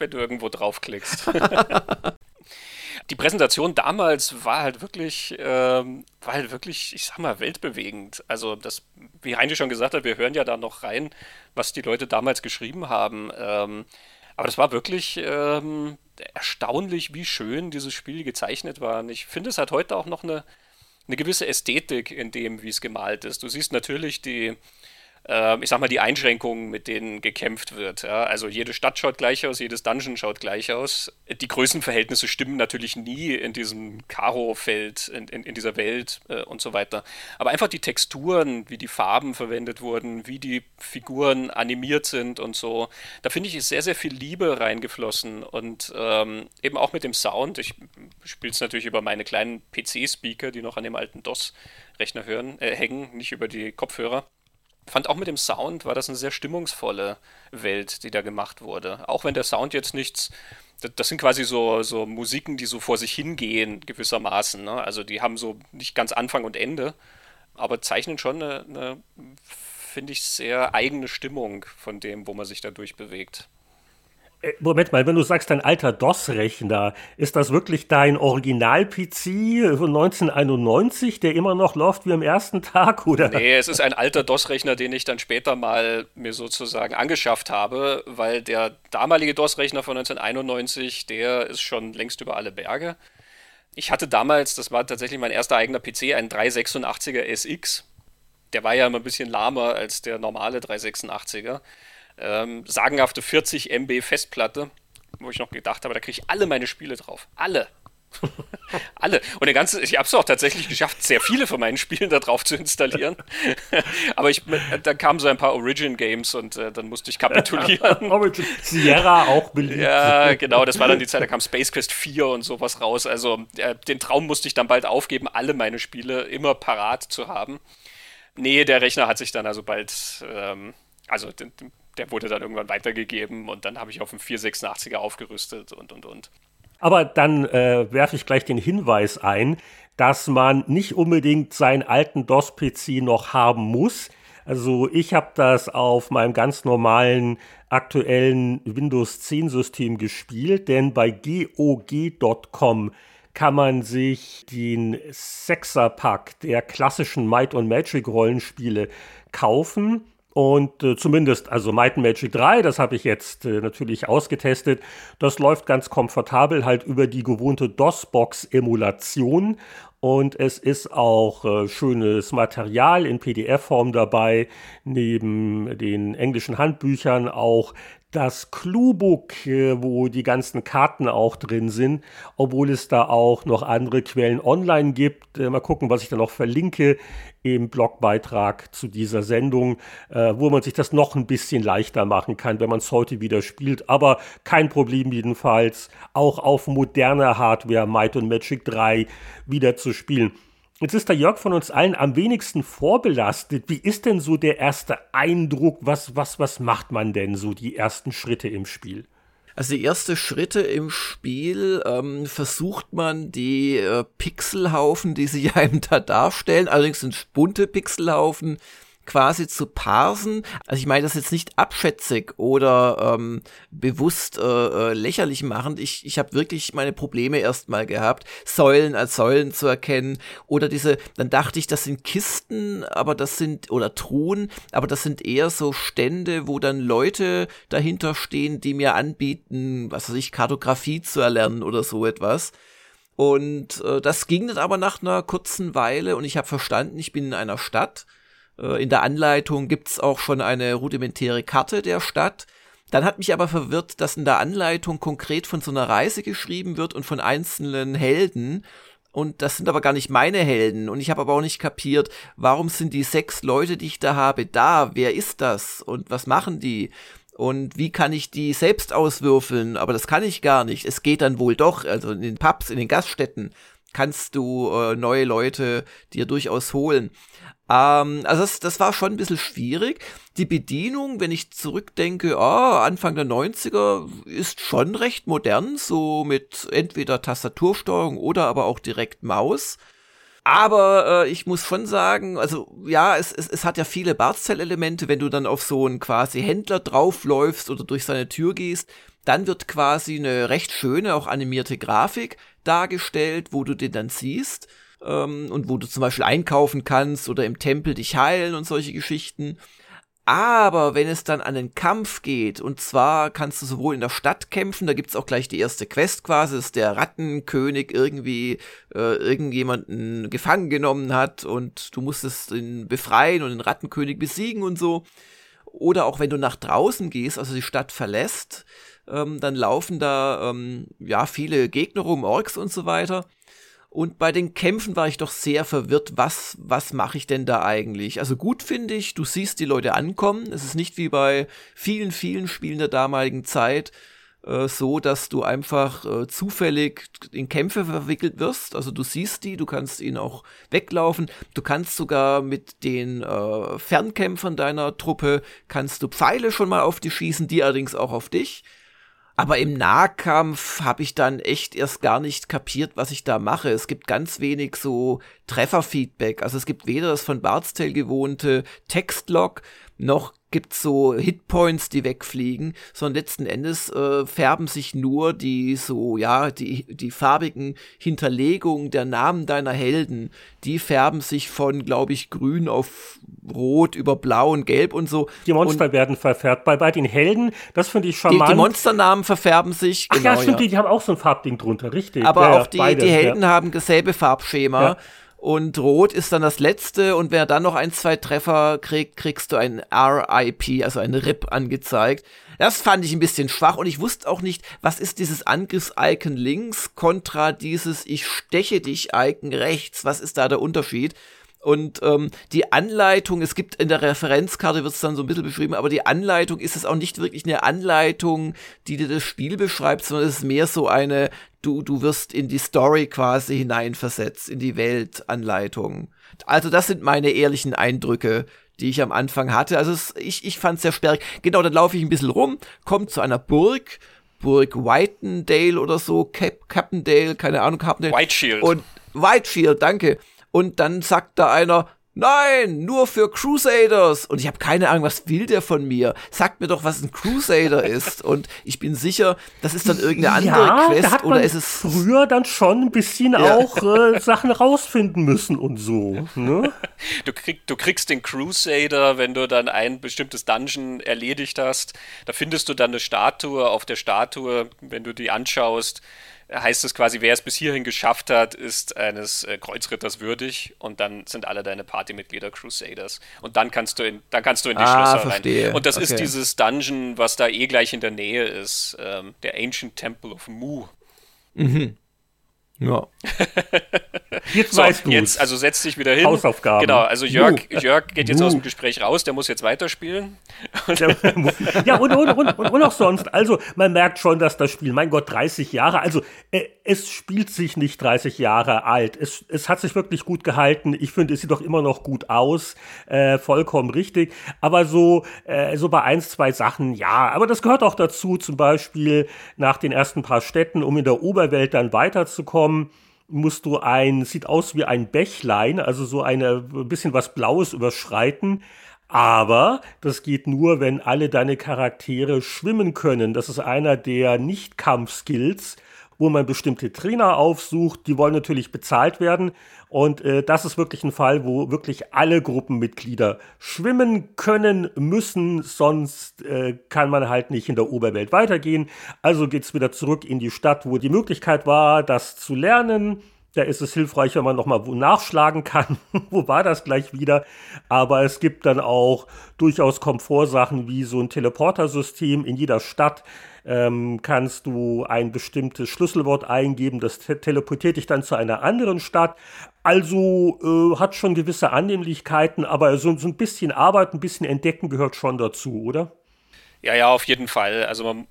wenn du irgendwo draufklickst. die Präsentation damals war halt wirklich, ähm, war halt wirklich, ich sag mal, weltbewegend. Also das, wie Heini schon gesagt hat, wir hören ja da noch rein, was die Leute damals geschrieben haben. Ähm, aber das war wirklich ähm, erstaunlich, wie schön dieses Spiel gezeichnet war. Und ich finde, es hat heute auch noch eine, eine gewisse Ästhetik in dem, wie es gemalt ist. Du siehst natürlich die, ich sag mal, die Einschränkungen, mit denen gekämpft wird. Ja? Also jede Stadt schaut gleich aus, jedes Dungeon schaut gleich aus. Die Größenverhältnisse stimmen natürlich nie in diesem Karo-Feld, in, in, in, dieser Welt äh, und so weiter. Aber einfach die Texturen, wie die Farben verwendet wurden, wie die Figuren animiert sind und so, da finde ich, ist sehr, sehr viel Liebe reingeflossen und ähm, eben auch mit dem Sound. Ich spiele es natürlich über meine kleinen PC-Speaker, die noch an dem alten DOS-Rechner äh, hängen, nicht über die Kopfhörer fand auch mit dem Sound war das eine sehr stimmungsvolle Welt, die da gemacht wurde. Auch wenn der Sound jetzt nichts, das, sind quasi so, so Musiken, die so vor sich hingehen, gewissermaßen. Ne? Also die haben so nicht ganz Anfang und Ende, aber zeichnen schon eine, eine finde ich, sehr eigene Stimmung von dem, wo man sich da durchbewegt. Äh, Moment mal, wenn du sagst, dein alter DOS-Rechner, ist das wirklich dein Original-PC von 1991, der immer noch läuft wie am ersten Tag, oder? Nee, es ist ein alter DOS-Rechner, den ich dann später mal mir sozusagen angeschafft habe, weil der damalige DOS-Rechner von 1991, der ist schon längst über alle Berge. Ich hatte damals, das war tatsächlich mein erster eigener PC, einen 386er SX. Der war ja immer ein bisschen lahmer als der normale 386er ähm, sagenhafte 40 MB Festplatte, wo ich noch gedacht habe, da kriege ich alle meine Spiele drauf. Alle. Alle. Und der ganze, ich habe es auch tatsächlich geschafft, sehr viele von meinen Spielen da drauf zu installieren. Aber ich, da kamen so ein paar Origin Games und äh, dann musste ich kapitulieren. Origin Sierra auch beliebt. Ja, genau, das war dann die Zeit, da kam Space Quest 4 und sowas raus. Also äh, den Traum musste ich dann bald aufgeben, alle meine Spiele immer parat zu haben. Nee, der Rechner hat sich dann also bald, ähm, also den, der wurde dann irgendwann weitergegeben und dann habe ich auf dem 486er aufgerüstet und und und. Aber dann äh, werfe ich gleich den Hinweis ein, dass man nicht unbedingt seinen alten DOS-PC noch haben muss. Also ich habe das auf meinem ganz normalen aktuellen Windows 10 System gespielt, denn bei GOG.com kann man sich den Sechser-Pack der klassischen Might und Magic Rollenspiele kaufen und äh, zumindest, also Might and Magic 3, das habe ich jetzt äh, natürlich ausgetestet, das läuft ganz komfortabel halt über die gewohnte DOS-Box-Emulation. Und es ist auch äh, schönes Material in PDF-Form dabei, neben den englischen Handbüchern auch das Cluebook, äh, wo die ganzen Karten auch drin sind, obwohl es da auch noch andere Quellen online gibt. Äh, mal gucken, was ich da noch verlinke im Blogbeitrag zu dieser Sendung, äh, wo man sich das noch ein bisschen leichter machen kann, wenn man es heute wieder spielt. Aber kein Problem jedenfalls, auch auf moderner Hardware Might und Magic 3 wieder zu spielen. Jetzt ist der Jörg von uns allen am wenigsten vorbelastet. Wie ist denn so der erste Eindruck? Was, was, was macht man denn so die ersten Schritte im Spiel? Also die ersten Schritte im Spiel ähm, versucht man die äh, Pixelhaufen, die sie einem da darstellen, allerdings sind bunte Pixelhaufen, quasi zu parsen. Also ich meine das jetzt nicht abschätzig oder ähm, bewusst äh, äh, lächerlich machend. Ich, ich habe wirklich meine Probleme erstmal gehabt, Säulen als Säulen zu erkennen. Oder diese, dann dachte ich, das sind Kisten, aber das sind, oder Truhen, aber das sind eher so Stände, wo dann Leute dahinter stehen, die mir anbieten, was weiß ich, Kartografie zu erlernen oder so etwas. Und äh, das ging dann aber nach einer kurzen Weile und ich habe verstanden, ich bin in einer Stadt in der Anleitung gibt's auch schon eine rudimentäre Karte der Stadt. Dann hat mich aber verwirrt, dass in der Anleitung konkret von so einer Reise geschrieben wird und von einzelnen Helden. Und das sind aber gar nicht meine Helden. Und ich habe aber auch nicht kapiert, warum sind die sechs Leute, die ich da habe, da? Wer ist das? Und was machen die? Und wie kann ich die selbst auswürfeln? Aber das kann ich gar nicht. Es geht dann wohl doch. Also in den Pubs, in den Gaststätten kannst du äh, neue Leute dir durchaus holen. Ähm, also das, das war schon ein bisschen schwierig. Die Bedienung, wenn ich zurückdenke, oh, Anfang der 90er ist schon recht modern, so mit entweder Tastatursteuerung oder aber auch direkt Maus. Aber äh, ich muss schon sagen, also ja, es, es, es hat ja viele Bartzell-Elemente, wenn du dann auf so einen quasi Händler draufläufst oder durch seine Tür gehst, dann wird quasi eine recht schöne, auch animierte Grafik dargestellt, wo du den dann siehst ähm, und wo du zum Beispiel einkaufen kannst oder im Tempel dich heilen und solche Geschichten. Aber wenn es dann an den Kampf geht, und zwar kannst du sowohl in der Stadt kämpfen, da gibt's auch gleich die erste Quest quasi, dass der Rattenkönig irgendwie äh, irgendjemanden gefangen genommen hat und du musstest ihn befreien und den Rattenkönig besiegen und so. Oder auch wenn du nach draußen gehst, also die Stadt verlässt, ähm, dann laufen da ähm, ja viele Gegner rum, Orks und so weiter. Und bei den Kämpfen war ich doch sehr verwirrt, was, was mache ich denn da eigentlich? Also gut finde ich, du siehst die Leute ankommen. Es ist nicht wie bei vielen, vielen Spielen der damaligen Zeit äh, so, dass du einfach äh, zufällig in Kämpfe verwickelt wirst. Also du siehst die, du kannst ihnen auch weglaufen. Du kannst sogar mit den äh, Fernkämpfern deiner Truppe, kannst du Pfeile schon mal auf die schießen, die allerdings auch auf dich. Aber im Nahkampf habe ich dann echt erst gar nicht kapiert, was ich da mache. Es gibt ganz wenig so Trefferfeedback. Also es gibt weder das von Bard's gewohnte Textlog, noch gibt's so Hitpoints, die wegfliegen, sondern letzten Endes äh, färben sich nur die so, ja, die, die farbigen Hinterlegungen der Namen deiner Helden, die färben sich von, glaube ich, grün auf rot über blau und gelb und so. Die Monster und werden verfärbt. Bei, bei den Helden, das finde ich charmant. Die, die Monsternamen verfärben sich. Ach genau, ja, stimmt, ja. Die, die haben auch so ein Farbding drunter, richtig. Aber ja, auch die, beide, die Helden haben dasselbe Farbschema. Und Rot ist dann das letzte und wer dann noch ein, zwei Treffer kriegt, kriegst du ein RIP, also ein RIP angezeigt. Das fand ich ein bisschen schwach und ich wusste auch nicht, was ist dieses Angriffs-Icon links kontra dieses Ich steche dich Icon rechts. Was ist da der Unterschied? Und ähm, die Anleitung, es gibt in der Referenzkarte, wird es dann so ein bisschen beschrieben, aber die Anleitung ist es auch nicht wirklich eine Anleitung, die dir das Spiel beschreibt, sondern es ist mehr so eine, du, du wirst in die Story quasi hineinversetzt, in die Weltanleitung. Also das sind meine ehrlichen Eindrücke, die ich am Anfang hatte. Also es, ich, ich fand es sehr sperrig. Genau, dann laufe ich ein bisschen rum, komme zu einer Burg, Burg Whitendale oder so, Cap Capendale, keine Ahnung, Capendale. Whiteshield. Und Whiteshield, danke und dann sagt da einer, Nein, nur für Crusaders. Und ich habe keine Ahnung, was will der von mir? Sagt mir doch, was ein Crusader ist. Und ich bin sicher, das ist dann irgendeine andere ja, Quest da hat man oder ist es früher dann schon ein bisschen ja. auch äh, Sachen rausfinden müssen und so. Ne? Du, krieg, du kriegst den Crusader, wenn du dann ein bestimmtes Dungeon erledigt hast. Da findest du dann eine Statue. Auf der Statue, wenn du die anschaust, heißt es quasi, wer es bis hierhin geschafft hat, ist eines äh, Kreuzritters würdig und dann sind alle deine Partymitglieder Crusaders. Und dann kannst du in, dann kannst du in die ah, Schlösser verstehe. rein. Und das okay. ist dieses Dungeon, was da eh gleich in der Nähe ist, ähm, der Ancient Temple of Mu. Mhm. Ja. Jetzt so, weißt du jetzt, also setz dich wieder hin. Hausaufgaben. Genau, also Jörg, Jörg geht jetzt aus dem Gespräch raus, der muss jetzt weiterspielen. ja, und, und, und, und, auch sonst. Also, man merkt schon, dass das Spiel, mein Gott, 30 Jahre, also äh, es spielt sich nicht 30 Jahre alt. Es, es hat sich wirklich gut gehalten. Ich finde, es sieht doch immer noch gut aus. Äh, vollkommen richtig. Aber so, äh, so bei eins, zwei Sachen, ja. Aber das gehört auch dazu, zum Beispiel nach den ersten paar Städten, um in der Oberwelt dann weiterzukommen musst du ein, sieht aus wie ein Bächlein, also so eine, ein bisschen was Blaues überschreiten. Aber das geht nur, wenn alle deine Charaktere schwimmen können. Das ist einer der Nicht-Kampf-Skills wo man bestimmte Trainer aufsucht. Die wollen natürlich bezahlt werden. Und äh, das ist wirklich ein Fall, wo wirklich alle Gruppenmitglieder schwimmen können müssen, sonst äh, kann man halt nicht in der Oberwelt weitergehen. Also geht's wieder zurück in die Stadt, wo die Möglichkeit war, das zu lernen. Da ist es hilfreich, wenn man nochmal nachschlagen kann. wo war das gleich wieder? Aber es gibt dann auch durchaus Komfortsachen wie so ein Teleportersystem in jeder Stadt ähm, kannst du ein bestimmtes Schlüsselwort eingeben, das te teleportiert dich dann zu einer anderen Stadt. Also äh, hat schon gewisse Annehmlichkeiten, aber so, so ein bisschen Arbeit, ein bisschen Entdecken gehört schon dazu, oder? Ja, ja, auf jeden Fall. Also man,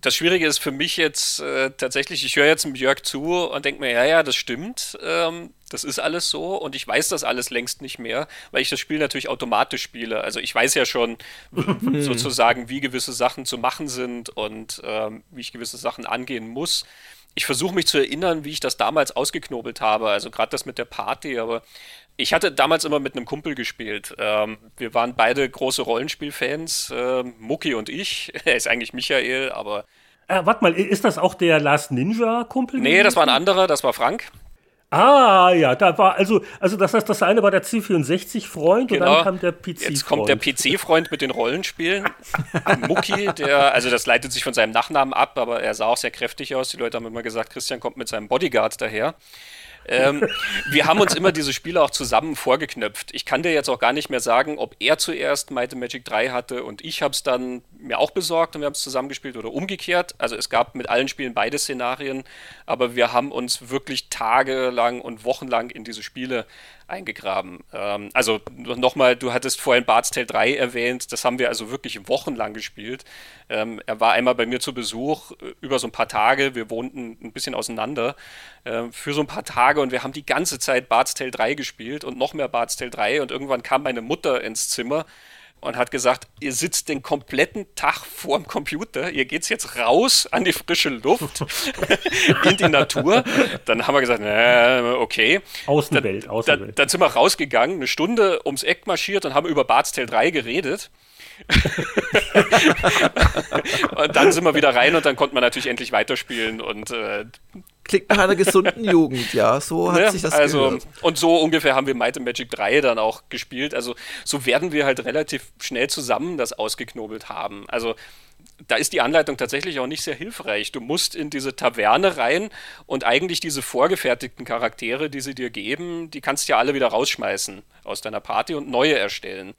das Schwierige ist für mich jetzt äh, tatsächlich, ich höre jetzt dem Jörg zu und denke mir, ja, ja, das stimmt, ähm, das ist alles so und ich weiß das alles längst nicht mehr, weil ich das Spiel natürlich automatisch spiele. Also ich weiß ja schon sozusagen, wie gewisse Sachen zu machen sind und ähm, wie ich gewisse Sachen angehen muss. Ich versuche mich zu erinnern, wie ich das damals ausgeknobelt habe, also gerade das mit der Party, aber ich hatte damals immer mit einem Kumpel gespielt. Ähm, wir waren beide große Rollenspielfans, äh, Mucki und ich. er ist eigentlich Michael, aber. Äh, warte mal, ist das auch der Last Ninja-Kumpel? Nee, das war ein anderer, das war Frank. Ah, ja, da war, also, also das heißt, das eine war der C64-Freund genau. und dann kam der PC-Freund. Jetzt kommt der PC-Freund mit den Rollenspielen. Mucki, der, also das leitet sich von seinem Nachnamen ab, aber er sah auch sehr kräftig aus. Die Leute haben immer gesagt, Christian kommt mit seinem Bodyguard daher. Ähm, wir haben uns immer diese Spiele auch zusammen vorgeknöpft. Ich kann dir jetzt auch gar nicht mehr sagen, ob er zuerst Might and Magic 3 hatte und ich habe es dann mir auch besorgt und wir haben es zusammengespielt oder umgekehrt. Also es gab mit allen Spielen beide Szenarien, aber wir haben uns wirklich tagelang und wochenlang in diese Spiele eingegraben. Ähm, also nochmal, du hattest vorhin Bart's Tale 3 erwähnt, das haben wir also wirklich wochenlang gespielt. Ähm, er war einmal bei mir zu Besuch äh, über so ein paar Tage, wir wohnten ein bisschen auseinander, äh, für so ein paar Tage und wir haben die ganze Zeit Bart's Tale 3 gespielt und noch mehr Bart's Tale 3 und irgendwann kam meine Mutter ins Zimmer und hat gesagt, ihr sitzt den kompletten Tag vorm Computer, ihr geht's jetzt raus an die frische Luft, in die Natur. Dann haben wir gesagt, na, okay. Außenwelt, Außenwelt. Dann, dann sind wir rausgegangen, eine Stunde ums Eck marschiert und haben über Bart's Tale 3 geredet. und dann sind wir wieder rein und dann konnte man natürlich endlich weiterspielen und äh, klingt nach einer gesunden Jugend, ja. So hat ja, sich das also, gehört. Und so ungefähr haben wir Might and Magic 3 dann auch gespielt. Also so werden wir halt relativ schnell zusammen das ausgeknobelt haben. Also da ist die Anleitung tatsächlich auch nicht sehr hilfreich. Du musst in diese Taverne rein und eigentlich diese vorgefertigten Charaktere, die sie dir geben, die kannst du ja alle wieder rausschmeißen aus deiner Party und neue erstellen.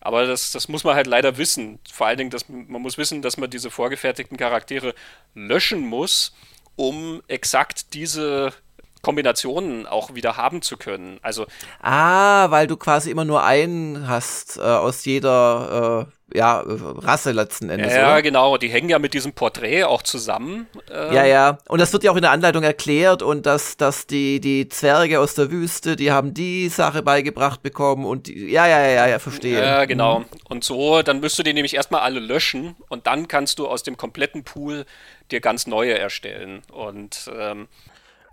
Aber das, das muss man halt leider wissen. Vor allen Dingen, dass, man muss wissen, dass man diese vorgefertigten Charaktere löschen muss, um exakt diese Kombinationen auch wieder haben zu können. Also ah, weil du quasi immer nur einen hast äh, aus jeder äh, ja, Rasse letzten Endes. Ja, oder? genau. Die hängen ja mit diesem Porträt auch zusammen. Ähm. Ja, ja. Und das wird ja auch in der Anleitung erklärt und dass, dass die, die Zwerge aus der Wüste, die haben die Sache beigebracht bekommen und die, ja, ja, ja, ja, verstehe. Ja, genau. Mhm. Und so, dann müsst du die nämlich erstmal alle löschen und dann kannst du aus dem kompletten Pool dir ganz neue erstellen. Und ähm,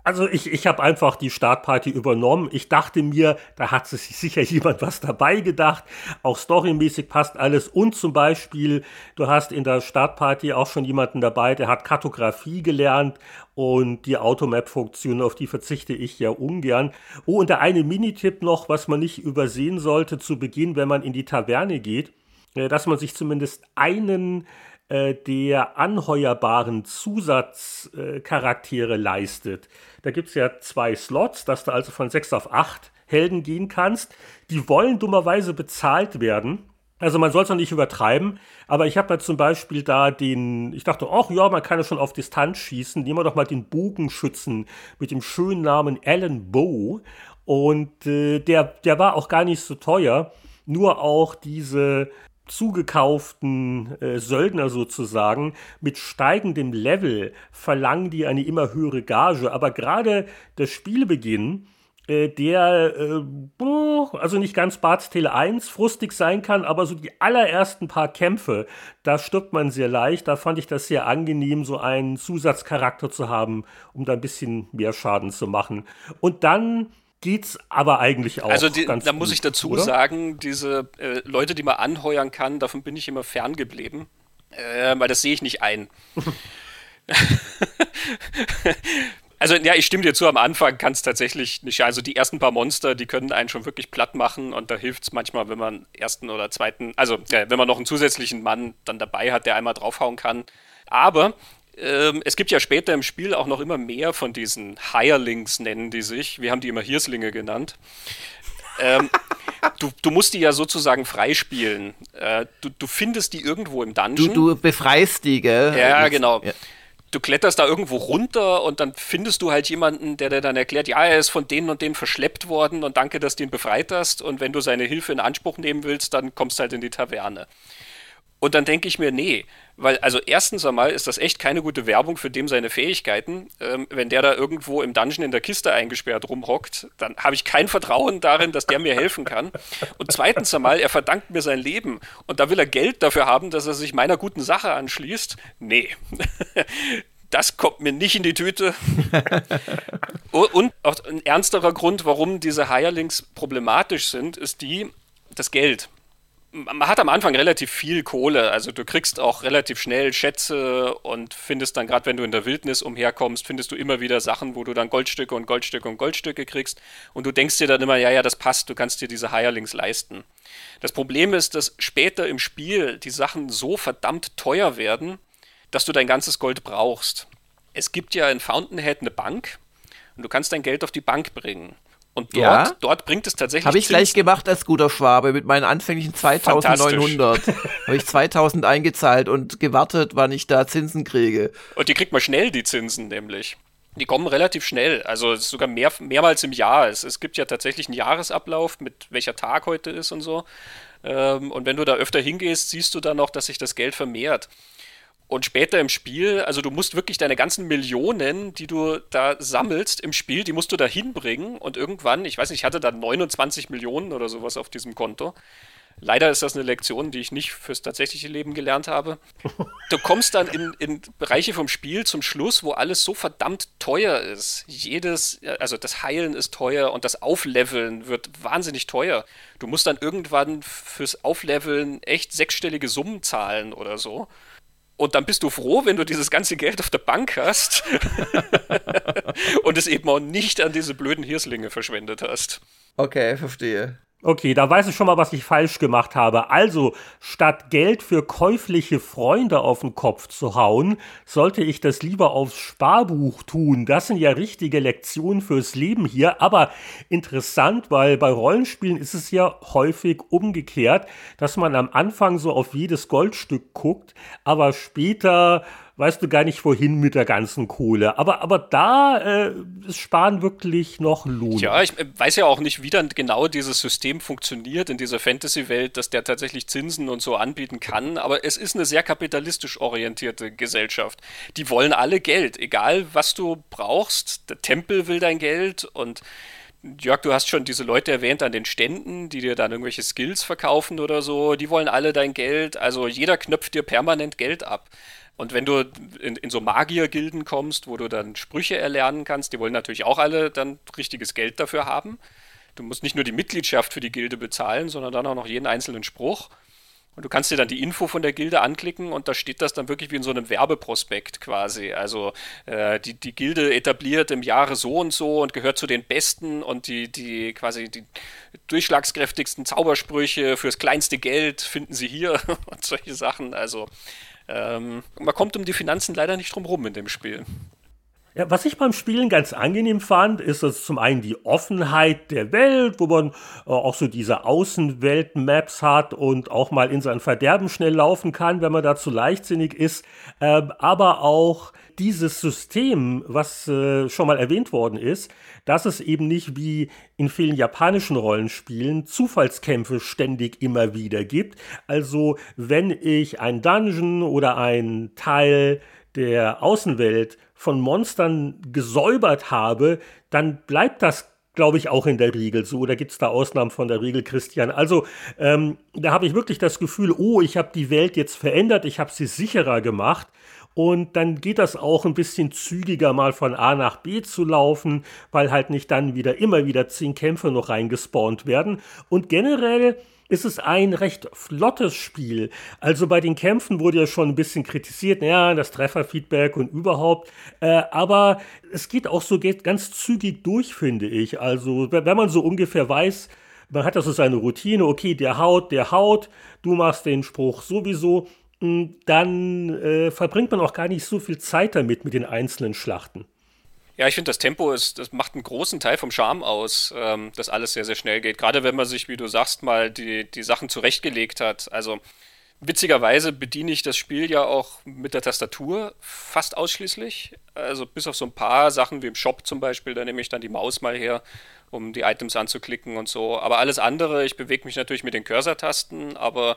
also ich, ich habe einfach die Startparty übernommen. Ich dachte mir, da hat sich sicher jemand was dabei gedacht. Auch storymäßig passt alles. Und zum Beispiel, du hast in der Startparty auch schon jemanden dabei, der hat Kartografie gelernt und die Automap-Funktion, auf die verzichte ich ja ungern. Oh, und der eine Minitipp noch, was man nicht übersehen sollte zu Beginn, wenn man in die Taverne geht, äh, dass man sich zumindest einen äh, der anheuerbaren Zusatzcharaktere äh, leistet. Da gibt es ja zwei Slots, dass du also von sechs auf acht Helden gehen kannst. Die wollen dummerweise bezahlt werden. Also man soll es noch nicht übertreiben, aber ich habe da zum Beispiel da den, ich dachte, ach ja, man kann ja schon auf Distanz schießen, nehmen wir doch mal den Bogenschützen mit dem schönen Namen Alan Bow und äh, der, der war auch gar nicht so teuer, nur auch diese zugekauften äh, Söldner sozusagen mit steigendem Level verlangen die eine immer höhere Gage. Aber gerade der Spielbeginn, äh, der äh, also nicht ganz Bart's Tale 1 frustig sein kann, aber so die allerersten paar Kämpfe, da stirbt man sehr leicht. Da fand ich das sehr angenehm, so einen Zusatzcharakter zu haben, um da ein bisschen mehr Schaden zu machen. Und dann geht's aber eigentlich auch. Also die, da gut, muss ich dazu oder? sagen, diese äh, Leute, die man anheuern kann, davon bin ich immer ferngeblieben, äh, weil das sehe ich nicht ein. also ja, ich stimme dir zu, am Anfang kann es tatsächlich nicht. Also die ersten paar Monster, die können einen schon wirklich platt machen und da hilft es manchmal, wenn man ersten oder zweiten, also äh, wenn man noch einen zusätzlichen Mann dann dabei hat, der einmal draufhauen kann. Aber ähm, es gibt ja später im Spiel auch noch immer mehr von diesen Hirelings, nennen die sich. Wir haben die immer Hirslinge genannt. ähm, du, du, musst die ja sozusagen freispielen. Äh, du, du, findest die irgendwo im Dungeon. Du, du befreist die, gell? Ja, genau. Ja. Du kletterst da irgendwo runter und dann findest du halt jemanden, der dir dann erklärt, ja, er ist von denen und denen verschleppt worden und danke, dass du ihn befreit hast. Und wenn du seine Hilfe in Anspruch nehmen willst, dann kommst du halt in die Taverne. Und dann denke ich mir, nee, weil also erstens einmal ist das echt keine gute Werbung für dem seine Fähigkeiten. Ähm, wenn der da irgendwo im Dungeon in der Kiste eingesperrt rumhockt, dann habe ich kein Vertrauen darin, dass der mir helfen kann. Und zweitens einmal, er verdankt mir sein Leben und da will er Geld dafür haben, dass er sich meiner guten Sache anschließt. Nee. das kommt mir nicht in die Tüte. und auch ein ernsterer Grund, warum diese Hirelings problematisch sind, ist die, das Geld man hat am Anfang relativ viel Kohle, also du kriegst auch relativ schnell Schätze und findest dann, gerade wenn du in der Wildnis umherkommst, findest du immer wieder Sachen, wo du dann Goldstücke und Goldstücke und Goldstücke kriegst und du denkst dir dann immer, ja, ja, das passt, du kannst dir diese Hirelings leisten. Das Problem ist, dass später im Spiel die Sachen so verdammt teuer werden, dass du dein ganzes Gold brauchst. Es gibt ja in Fountainhead eine Bank und du kannst dein Geld auf die Bank bringen. Und dort, ja? dort bringt es tatsächlich. Habe ich gleich gemacht als guter Schwabe mit meinen anfänglichen 2900. Habe ich 2000 eingezahlt und gewartet, wann ich da Zinsen kriege. Und die kriegt man schnell, die Zinsen nämlich. Die kommen relativ schnell, also sogar mehr, mehrmals im Jahr. Es, es gibt ja tatsächlich einen Jahresablauf, mit welcher Tag heute ist und so. Ähm, und wenn du da öfter hingehst, siehst du dann noch, dass sich das Geld vermehrt. Und später im Spiel, also du musst wirklich deine ganzen Millionen, die du da sammelst im Spiel, die musst du da hinbringen. Und irgendwann, ich weiß nicht, ich hatte da 29 Millionen oder sowas auf diesem Konto. Leider ist das eine Lektion, die ich nicht fürs tatsächliche Leben gelernt habe. Du kommst dann in, in Bereiche vom Spiel zum Schluss, wo alles so verdammt teuer ist. Jedes, also das Heilen ist teuer und das Aufleveln wird wahnsinnig teuer. Du musst dann irgendwann fürs Aufleveln echt sechsstellige Summen zahlen oder so. Und dann bist du froh, wenn du dieses ganze Geld auf der Bank hast und es eben auch nicht an diese blöden Hirslinge verschwendet hast. Okay, verstehe. Okay, da weiß ich schon mal, was ich falsch gemacht habe. Also, statt Geld für käufliche Freunde auf den Kopf zu hauen, sollte ich das lieber aufs Sparbuch tun. Das sind ja richtige Lektionen fürs Leben hier. Aber interessant, weil bei Rollenspielen ist es ja häufig umgekehrt, dass man am Anfang so auf jedes Goldstück guckt, aber später weißt du gar nicht, wohin mit der ganzen Kohle. Aber, aber da äh, ist Sparen wirklich noch lohnt. Ja, ich äh, weiß ja auch nicht, wie dann genau dieses System funktioniert in dieser Fantasy-Welt, dass der tatsächlich Zinsen und so anbieten kann. Aber es ist eine sehr kapitalistisch orientierte Gesellschaft. Die wollen alle Geld, egal was du brauchst. Der Tempel will dein Geld und Jörg, du hast schon diese Leute erwähnt an den Ständen, die dir dann irgendwelche Skills verkaufen oder so. Die wollen alle dein Geld. Also jeder knöpft dir permanent Geld ab. Und wenn du in, in so Magiergilden kommst, wo du dann Sprüche erlernen kannst, die wollen natürlich auch alle dann richtiges Geld dafür haben. Du musst nicht nur die Mitgliedschaft für die Gilde bezahlen, sondern dann auch noch jeden einzelnen Spruch. Und du kannst dir dann die Info von der Gilde anklicken und da steht das dann wirklich wie in so einem Werbeprospekt quasi. Also äh, die, die Gilde etabliert im Jahre so und so und gehört zu den besten und die, die quasi die durchschlagskräftigsten Zaubersprüche fürs kleinste Geld finden sie hier und solche Sachen. Also ähm, man kommt um die Finanzen leider nicht drum rum in dem Spiel. Ja, was ich beim Spielen ganz angenehm fand, ist dass zum einen die Offenheit der Welt, wo man äh, auch so diese Außenwelt-Maps hat und auch mal in sein Verderben schnell laufen kann, wenn man dazu leichtsinnig ist, äh, aber auch dieses System, was äh, schon mal erwähnt worden ist, dass es eben nicht wie in vielen japanischen Rollenspielen Zufallskämpfe ständig immer wieder gibt. Also wenn ich ein Dungeon oder ein Teil der Außenwelt von Monstern gesäubert habe, dann bleibt das glaube ich, auch in der Regel so. Oder gibt es da Ausnahmen von der Regel, Christian? Also ähm, da habe ich wirklich das Gefühl, oh, ich habe die Welt jetzt verändert, ich habe sie sicherer gemacht. Und dann geht das auch ein bisschen zügiger mal von A nach B zu laufen, weil halt nicht dann wieder immer wieder zehn Kämpfe noch reingespawnt werden. Und generell ist es ein recht flottes Spiel. Also bei den Kämpfen wurde ja schon ein bisschen kritisiert, ja, das Trefferfeedback und überhaupt. Äh, aber es geht auch so geht ganz zügig durch, finde ich. Also wenn man so ungefähr weiß, man hat ja so seine Routine, okay, der haut, der haut, du machst den Spruch sowieso, dann äh, verbringt man auch gar nicht so viel Zeit damit mit den einzelnen Schlachten. Ja, ich finde, das Tempo ist, das macht einen großen Teil vom Charme aus, ähm, dass alles sehr, sehr schnell geht. Gerade wenn man sich, wie du sagst, mal die, die Sachen zurechtgelegt hat. Also Witzigerweise bediene ich das Spiel ja auch mit der Tastatur fast ausschließlich. Also bis auf so ein paar Sachen wie im Shop zum Beispiel, da nehme ich dann die Maus mal her, um die Items anzuklicken und so. Aber alles andere, ich bewege mich natürlich mit den Cursor-Tasten, aber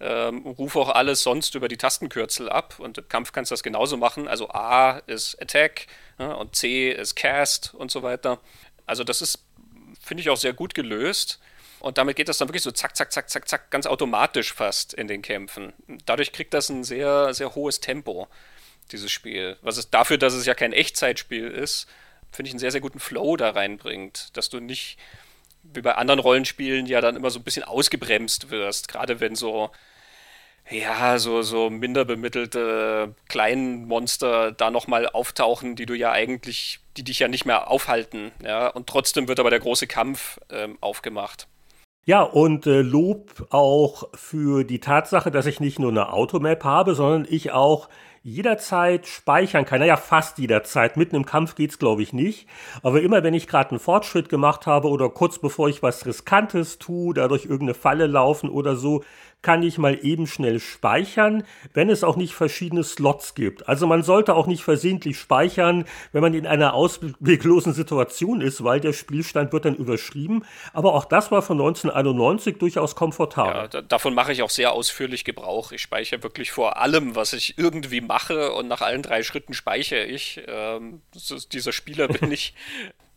ähm, rufe auch alles sonst über die Tastenkürzel ab. Und im Kampf kannst du das genauso machen. Also A ist Attack ja, und C ist Cast und so weiter. Also das ist, finde ich, auch sehr gut gelöst. Und damit geht das dann wirklich so zack, zack, zack, zack, zack, ganz automatisch fast in den Kämpfen. Dadurch kriegt das ein sehr, sehr hohes Tempo, dieses Spiel. Was es dafür, dass es ja kein Echtzeitspiel ist, finde ich einen sehr, sehr guten Flow da reinbringt. Dass du nicht, wie bei anderen Rollenspielen, ja dann immer so ein bisschen ausgebremst wirst. Gerade wenn so, ja, so, so minder bemittelte kleinen Monster da nochmal auftauchen, die du ja eigentlich, die dich ja nicht mehr aufhalten. Ja, und trotzdem wird aber der große Kampf ähm, aufgemacht. Ja, und äh, Lob auch für die Tatsache, dass ich nicht nur eine Automap habe, sondern ich auch jederzeit speichern kann. Naja, fast jederzeit. Mitten im Kampf geht's, glaube ich, nicht. Aber immer, wenn ich gerade einen Fortschritt gemacht habe oder kurz bevor ich was Riskantes tue, dadurch irgendeine Falle laufen oder so, kann ich mal eben schnell speichern, wenn es auch nicht verschiedene Slots gibt. Also man sollte auch nicht versehentlich speichern, wenn man in einer ausweglosen Situation ist, weil der Spielstand wird dann überschrieben. Aber auch das war von 1991 durchaus komfortabel. Ja, davon mache ich auch sehr ausführlich Gebrauch. Ich speichere wirklich vor allem, was ich irgendwie mache und nach allen drei Schritten speichere ich. Ähm, dieser Spieler bin ich.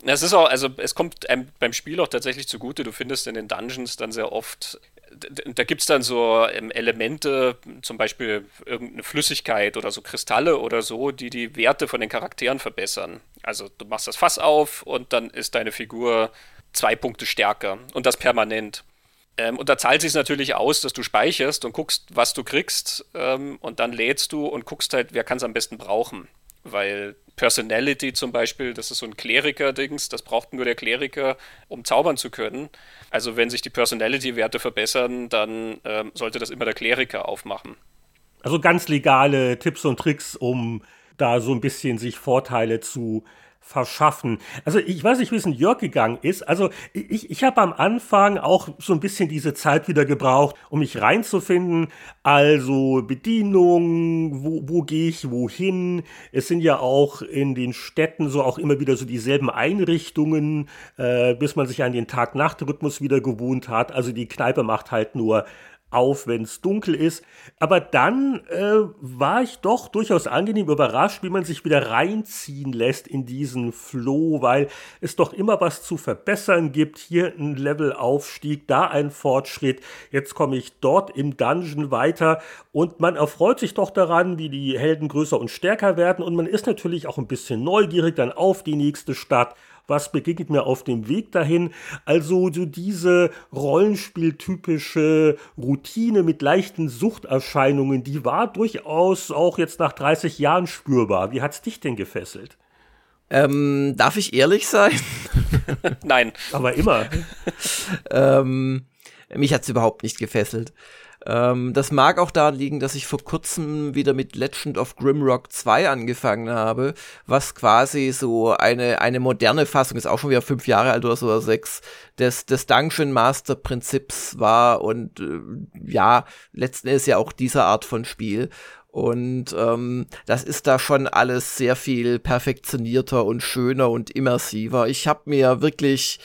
Es ist auch, also es kommt beim Spiel auch tatsächlich zugute. Du findest in den Dungeons dann sehr oft da gibt es dann so ähm, Elemente, zum Beispiel irgendeine Flüssigkeit oder so Kristalle oder so, die die Werte von den Charakteren verbessern. Also du machst das Fass auf und dann ist deine Figur zwei Punkte stärker und das permanent. Ähm, und da zahlt sich natürlich aus, dass du speicherst und guckst, was du kriegst ähm, und dann lädst du und guckst halt, wer kann es am besten brauchen. Weil Personality zum Beispiel, das ist so ein Kleriker-Dings, das braucht nur der Kleriker, um zaubern zu können. Also wenn sich die Personality-Werte verbessern, dann ähm, sollte das immer der Kleriker aufmachen. Also ganz legale Tipps und Tricks, um da so ein bisschen sich Vorteile zu verschaffen. Also ich weiß nicht, wie es in Jörg gegangen ist. Also ich, ich habe am Anfang auch so ein bisschen diese Zeit wieder gebraucht, um mich reinzufinden. Also Bedienung, wo, wo gehe ich wohin? Es sind ja auch in den Städten so auch immer wieder so dieselben Einrichtungen, äh, bis man sich an den Tag-Nacht-Rhythmus wieder gewohnt hat. Also die Kneipe macht halt nur auf, wenn es dunkel ist. Aber dann äh, war ich doch durchaus angenehm überrascht, wie man sich wieder reinziehen lässt in diesen Flow, weil es doch immer was zu verbessern gibt. Hier ein Levelaufstieg, da ein Fortschritt. Jetzt komme ich dort im Dungeon weiter und man erfreut sich doch daran, wie die Helden größer und stärker werden und man ist natürlich auch ein bisschen neugierig dann auf die nächste Stadt was begegnet mir auf dem Weg dahin. Also so diese Rollenspieltypische Routine mit leichten Suchterscheinungen, die war durchaus auch jetzt nach 30 Jahren spürbar. Wie hat es dich denn gefesselt? Ähm, darf ich ehrlich sein? Nein. Aber immer. ähm, mich hat es überhaupt nicht gefesselt. Ähm, das mag auch daran liegen, dass ich vor kurzem wieder mit Legend of Grimrock 2 angefangen habe, was quasi so eine, eine moderne Fassung ist, auch schon wieder fünf Jahre alt oder so oder sechs, des, des Dungeon Master Prinzips war und äh, ja, letzten Endes ja auch dieser Art von Spiel. Und ähm, das ist da schon alles sehr viel perfektionierter und schöner und immersiver. Ich habe mir wirklich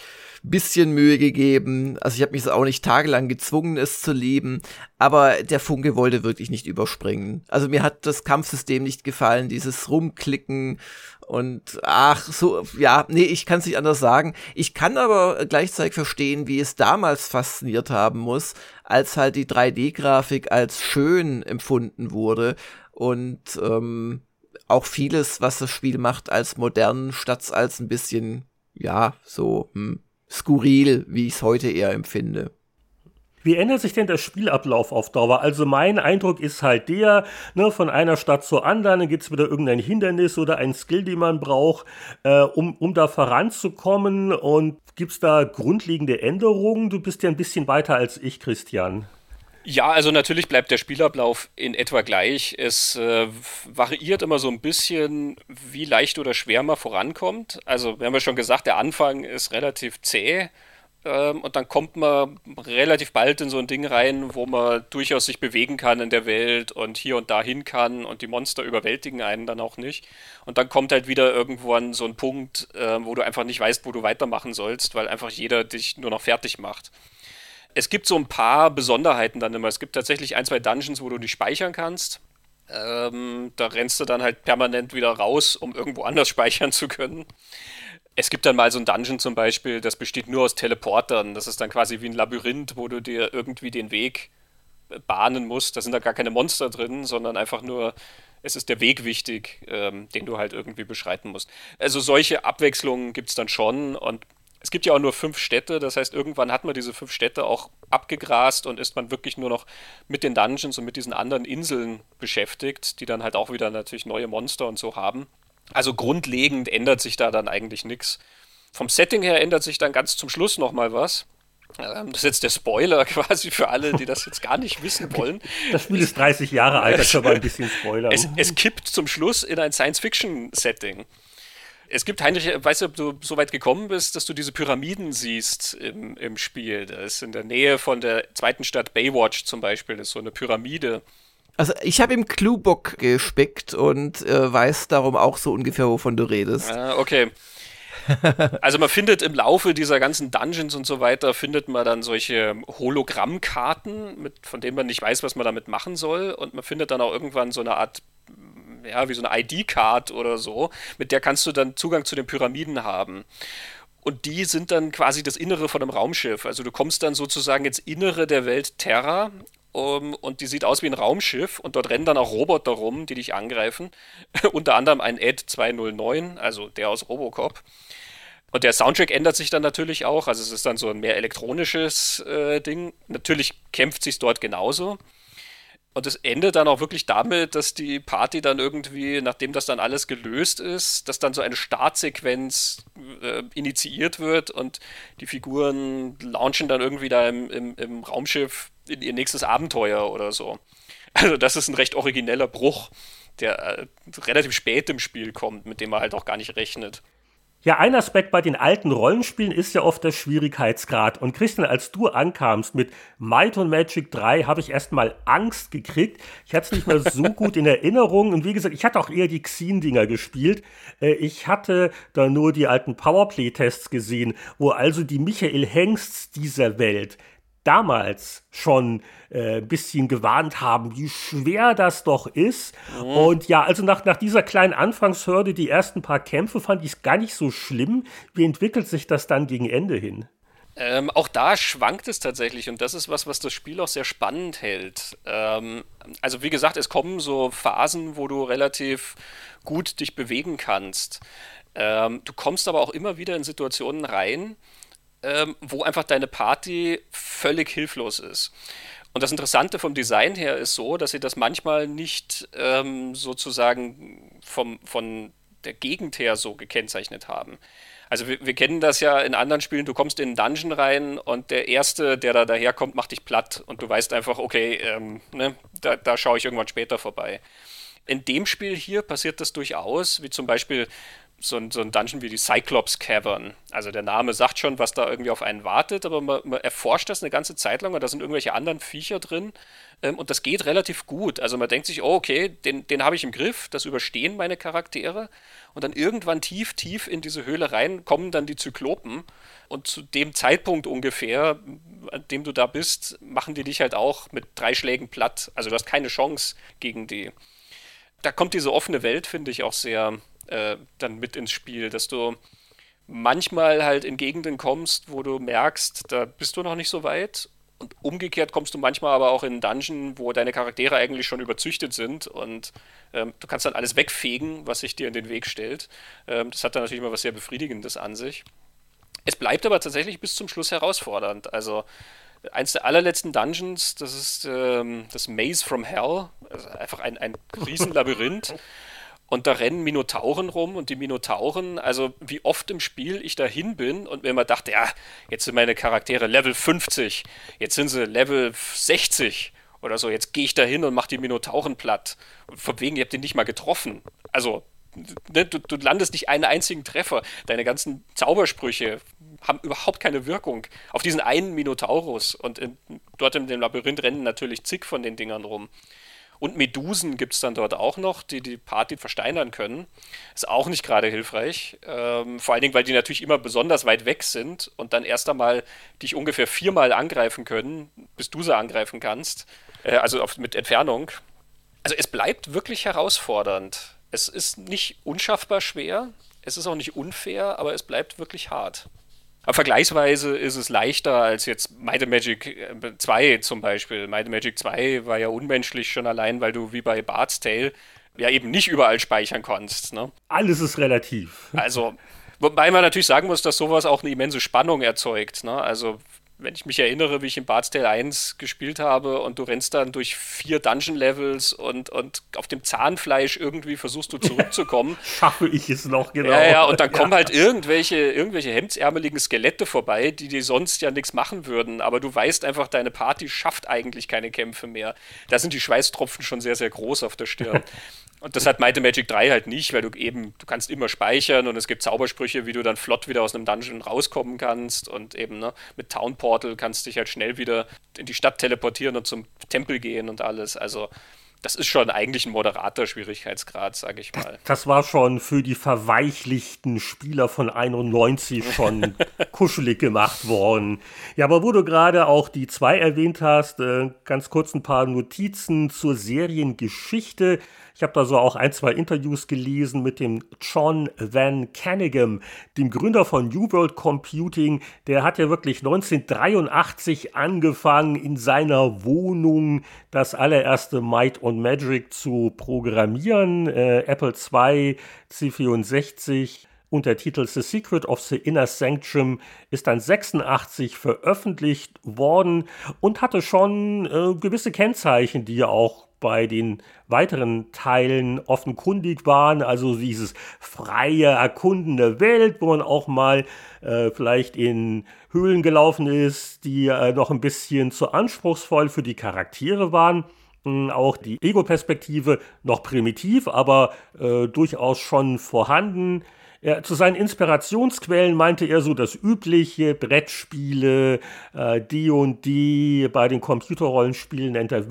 bisschen Mühe gegeben. Also ich habe mich auch nicht tagelang gezwungen, es zu lieben, aber der Funke wollte wirklich nicht überspringen. Also mir hat das Kampfsystem nicht gefallen, dieses Rumklicken und ach, so, ja, nee, ich kann es nicht anders sagen. Ich kann aber gleichzeitig verstehen, wie es damals fasziniert haben muss, als halt die 3D-Grafik als schön empfunden wurde und ähm, auch vieles, was das Spiel macht, als modern, statt als ein bisschen, ja, so, hm, skurril, wie ich es heute eher empfinde. Wie ändert sich denn der Spielablauf auf Dauer? Also mein Eindruck ist halt der, ne, von einer Stadt zur anderen, dann gibt es wieder irgendein Hindernis oder ein Skill, den man braucht, äh, um, um da voranzukommen. Und gibt es da grundlegende Änderungen? Du bist ja ein bisschen weiter als ich, Christian. Ja, also natürlich bleibt der Spielablauf in etwa gleich. Es äh, variiert immer so ein bisschen, wie leicht oder schwer man vorankommt. Also wir haben ja schon gesagt, der Anfang ist relativ zäh. ähm, und dann kommt man relativ bald in so ein Ding rein, wo man durchaus sich bewegen kann in der Welt und hier und da hin kann und die Monster überwältigen einen dann auch nicht. Und dann kommt halt wieder irgendwann so ein Punkt, äh, wo du einfach nicht weißt, wo du weitermachen sollst, weil einfach jeder dich nur noch fertig macht. Es gibt so ein paar Besonderheiten dann immer. Es gibt tatsächlich ein, zwei Dungeons, wo du nicht speichern kannst. Ähm, da rennst du dann halt permanent wieder raus, um irgendwo anders speichern zu können. Es gibt dann mal so ein Dungeon zum Beispiel, das besteht nur aus Teleportern. Das ist dann quasi wie ein Labyrinth, wo du dir irgendwie den Weg bahnen musst. Da sind da gar keine Monster drin, sondern einfach nur, es ist der Weg wichtig, ähm, den du halt irgendwie beschreiten musst. Also solche Abwechslungen gibt es dann schon und es gibt ja auch nur fünf Städte, das heißt, irgendwann hat man diese fünf Städte auch abgegrast und ist man wirklich nur noch mit den Dungeons und mit diesen anderen Inseln beschäftigt, die dann halt auch wieder natürlich neue Monster und so haben. Also grundlegend ändert sich da dann eigentlich nichts. Vom Setting her ändert sich dann ganz zum Schluss nochmal was. Ähm, das ist jetzt der Spoiler quasi für alle, die das jetzt gar nicht wissen wollen. Das Spiel ist 30 Jahre alt, das ist aber ein bisschen Spoiler. Es, es kippt zum Schluss in ein Science-Fiction-Setting. Es gibt, Heinrich, weißt du, ob du so weit gekommen bist, dass du diese Pyramiden siehst im, im Spiel. Das ist in der Nähe von der zweiten Stadt Baywatch zum Beispiel, das ist so eine Pyramide. Also ich habe im Cluebook gespickt und äh, weiß darum auch so ungefähr, wovon du redest. Ah, okay. also man findet im Laufe dieser ganzen Dungeons und so weiter, findet man dann solche Hologrammkarten, mit, von denen man nicht weiß, was man damit machen soll. Und man findet dann auch irgendwann so eine Art, ja, wie so eine ID-Card oder so, mit der kannst du dann Zugang zu den Pyramiden haben. Und die sind dann quasi das Innere von einem Raumschiff. Also du kommst dann sozusagen ins Innere der Welt Terra um, und die sieht aus wie ein Raumschiff und dort rennen dann auch Roboter rum, die dich angreifen. Unter anderem ein Ed 209, also der aus Robocop. Und der Soundtrack ändert sich dann natürlich auch, also es ist dann so ein mehr elektronisches äh, Ding. Natürlich kämpft sich dort genauso. Und es endet dann auch wirklich damit, dass die Party dann irgendwie, nachdem das dann alles gelöst ist, dass dann so eine Startsequenz äh, initiiert wird und die Figuren launchen dann irgendwie da im, im, im Raumschiff in ihr nächstes Abenteuer oder so. Also das ist ein recht origineller Bruch, der äh, relativ spät im Spiel kommt, mit dem man halt auch gar nicht rechnet. Ja, ein Aspekt bei den alten Rollenspielen ist ja oft der Schwierigkeitsgrad. Und Christian, als du ankamst mit Might und Magic 3, habe ich erstmal Angst gekriegt. Ich hatte es nicht mehr so gut in Erinnerung. Und wie gesagt, ich hatte auch eher die Xen-Dinger gespielt. Äh, ich hatte da nur die alten Powerplay-Tests gesehen, wo also die Michael Hengsts dieser Welt damals schon äh, ein bisschen gewarnt haben, wie schwer das doch ist. Mhm. Und ja, also nach, nach dieser kleinen Anfangshürde, die ersten paar Kämpfe fand ich es gar nicht so schlimm. Wie entwickelt sich das dann gegen Ende hin? Ähm, auch da schwankt es tatsächlich und das ist was, was das Spiel auch sehr spannend hält. Ähm, also wie gesagt, es kommen so Phasen, wo du relativ gut dich bewegen kannst. Ähm, du kommst aber auch immer wieder in Situationen rein, ähm, wo einfach deine Party völlig hilflos ist. Und das Interessante vom Design her ist so, dass sie das manchmal nicht ähm, sozusagen vom, von der Gegend her so gekennzeichnet haben. Also wir, wir, kennen das ja in anderen Spielen, du kommst in einen Dungeon rein und der Erste, der da daherkommt, macht dich platt und du weißt einfach, okay, ähm, ne, da, da schaue ich irgendwann später vorbei. In dem Spiel hier passiert das durchaus, wie zum Beispiel so ein, so ein Dungeon wie die Cyclops Cavern. Also der Name sagt schon, was da irgendwie auf einen wartet, aber man, man erforscht das eine ganze Zeit lang und da sind irgendwelche anderen Viecher drin ähm, und das geht relativ gut. Also man denkt sich, oh okay, den, den habe ich im Griff, das überstehen meine Charaktere und dann irgendwann tief, tief in diese Höhle rein kommen dann die Zyklopen und zu dem Zeitpunkt ungefähr, an dem du da bist, machen die dich halt auch mit drei Schlägen platt. Also du hast keine Chance gegen die. Da kommt diese offene Welt, finde ich, auch sehr äh, dann mit ins Spiel, dass du manchmal halt in Gegenden kommst, wo du merkst, da bist du noch nicht so weit. Und umgekehrt kommst du manchmal aber auch in einen Dungeon, wo deine Charaktere eigentlich schon überzüchtet sind und ähm, du kannst dann alles wegfegen, was sich dir in den Weg stellt. Ähm, das hat dann natürlich immer was sehr Befriedigendes an sich. Es bleibt aber tatsächlich bis zum Schluss herausfordernd. Also eins der allerletzten Dungeons, das ist ähm, das Maze from Hell, also einfach ein, ein Riesenlabyrinth. Und da rennen Minotauren rum und die Minotauren, also wie oft im Spiel ich dahin bin und mir immer dachte, ja, jetzt sind meine Charaktere Level 50, jetzt sind sie Level 60 oder so, jetzt gehe ich da hin und mache die Minotauren platt. Und von wegen, ihr habt den nicht mal getroffen. Also, ne, du, du landest nicht einen einzigen Treffer. Deine ganzen Zaubersprüche haben überhaupt keine Wirkung auf diesen einen Minotaurus. Und in, dort in dem Labyrinth rennen natürlich zig von den Dingern rum. Und Medusen gibt es dann dort auch noch, die die Party versteinern können. Ist auch nicht gerade hilfreich. Ähm, vor allen Dingen, weil die natürlich immer besonders weit weg sind und dann erst einmal dich ungefähr viermal angreifen können, bis du sie angreifen kannst. Äh, also auf, mit Entfernung. Also es bleibt wirklich herausfordernd. Es ist nicht unschaffbar schwer, es ist auch nicht unfair, aber es bleibt wirklich hart. Aber vergleichsweise ist es leichter als jetzt Might and Magic 2 äh, zum Beispiel. Might and Magic 2 war ja unmenschlich schon allein, weil du wie bei Bart's Tale ja eben nicht überall speichern konntest. Ne? Alles ist relativ. Also, wobei man natürlich sagen muss, dass sowas auch eine immense Spannung erzeugt. Ne? Also wenn ich mich erinnere, wie ich in Bard's Tale 1 gespielt habe und du rennst dann durch vier Dungeon-Levels und, und auf dem Zahnfleisch irgendwie versuchst du zurückzukommen. Schaffe ich es noch, genau. Ja, ja, und dann kommen halt irgendwelche, irgendwelche hemdsärmeligen Skelette vorbei, die dir sonst ja nichts machen würden, aber du weißt einfach, deine Party schafft eigentlich keine Kämpfe mehr. Da sind die Schweißtropfen schon sehr, sehr groß auf der Stirn. Und das hat Might Magic 3 halt nicht, weil du eben, du kannst immer speichern und es gibt Zaubersprüche, wie du dann flott wieder aus einem Dungeon rauskommen kannst und eben ne, mit Town Portal kannst du dich halt schnell wieder in die Stadt teleportieren und zum Tempel gehen und alles. Also das ist schon eigentlich ein moderater Schwierigkeitsgrad, sage ich mal. Das war schon für die verweichlichten Spieler von 91 schon kuschelig gemacht worden. Ja, aber wo du gerade auch die zwei erwähnt hast, äh, ganz kurz ein paar Notizen zur Seriengeschichte. Ich habe da so auch ein, zwei Interviews gelesen mit dem John Van Canningham, dem Gründer von New World Computing. Der hat ja wirklich 1983 angefangen, in seiner Wohnung das allererste Might und Magic zu programmieren. Äh, Apple II, C64 und der Titel The Secret of the Inner Sanctum ist dann 86 veröffentlicht worden und hatte schon äh, gewisse Kennzeichen, die ja auch bei den weiteren Teilen offenkundig waren, also dieses freie Erkunden der Welt, wo man auch mal äh, vielleicht in Höhlen gelaufen ist, die äh, noch ein bisschen zu anspruchsvoll für die Charaktere waren. Hm, auch die Ego-Perspektive noch primitiv, aber äh, durchaus schon vorhanden. Ja, zu seinen Inspirationsquellen meinte er so das übliche, Brettspiele, äh, D&D, bei den Computerrollenspielen nennt er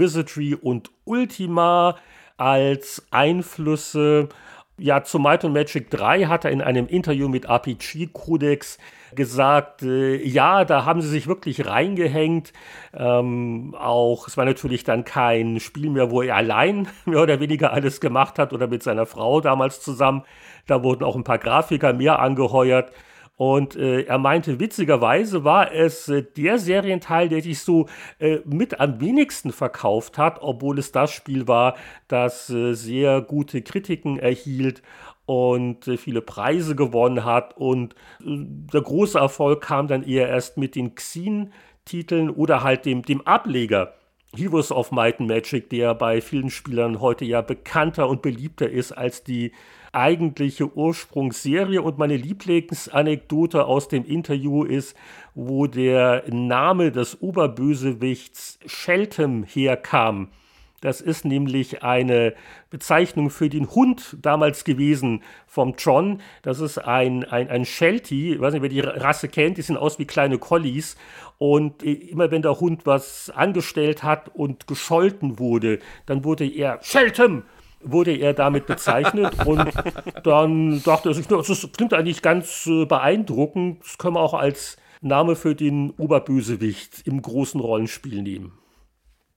und Ultima als Einflüsse. Ja, zu Might and Magic 3 hat er in einem Interview mit RPG Codex gesagt, äh, ja, da haben sie sich wirklich reingehängt. Ähm, auch, es war natürlich dann kein Spiel mehr, wo er allein mehr oder weniger alles gemacht hat oder mit seiner Frau damals zusammen. Da wurden auch ein paar Grafiker mehr angeheuert. Und äh, er meinte, witzigerweise war es äh, der Serienteil, der sich so äh, mit am wenigsten verkauft hat, obwohl es das Spiel war, das äh, sehr gute Kritiken erhielt und äh, viele Preise gewonnen hat. Und äh, der große Erfolg kam dann eher erst mit den Xen-Titeln oder halt dem, dem Ableger. Heroes of Might and Magic, der bei vielen Spielern heute ja bekannter und beliebter ist als die eigentliche Ursprungsserie. Und meine Lieblingsanekdote aus dem Interview ist, wo der Name des Oberbösewichts Sheltem herkam. Das ist nämlich eine Bezeichnung für den Hund damals gewesen vom John. Das ist ein, ein, ein Sheltie, ich weiß nicht, wer die Rasse kennt, die sehen aus wie kleine Collies. Und immer wenn der Hund was angestellt hat und gescholten wurde, dann wurde er Sheltem wurde er damit bezeichnet und dann dachte er sich, das klingt eigentlich ganz äh, beeindruckend, das können wir auch als Name für den Oberbösewicht im großen Rollenspiel nehmen.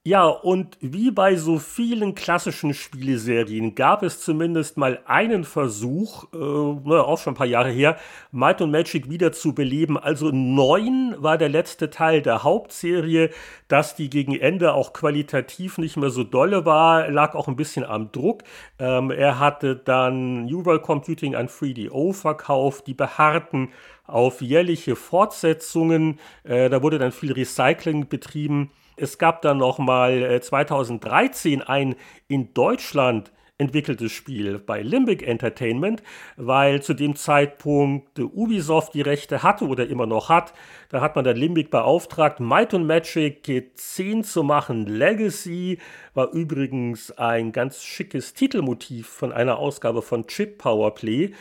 Ja, und wie bei so vielen klassischen Spieleserien gab es zumindest mal einen Versuch, äh, auch schon ein paar Jahre her, Might and Magic wieder zu beleben. Also neun war der letzte Teil der Hauptserie, dass die gegen Ende auch qualitativ nicht mehr so dolle war, lag auch ein bisschen am Druck. Ähm, er hatte dann New World Computing an 3DO verkauft, die beharrten auf jährliche Fortsetzungen. Äh, da wurde dann viel Recycling betrieben. Es gab dann noch mal 2013 äh, ein in Deutschland entwickeltes Spiel bei Limbic Entertainment, weil zu dem Zeitpunkt Ubisoft die Rechte hatte oder immer noch hat. Da hat man dann Limbic beauftragt, Might and Magic G10 zu machen. Legacy war übrigens ein ganz schickes Titelmotiv von einer Ausgabe von Chip Powerplay.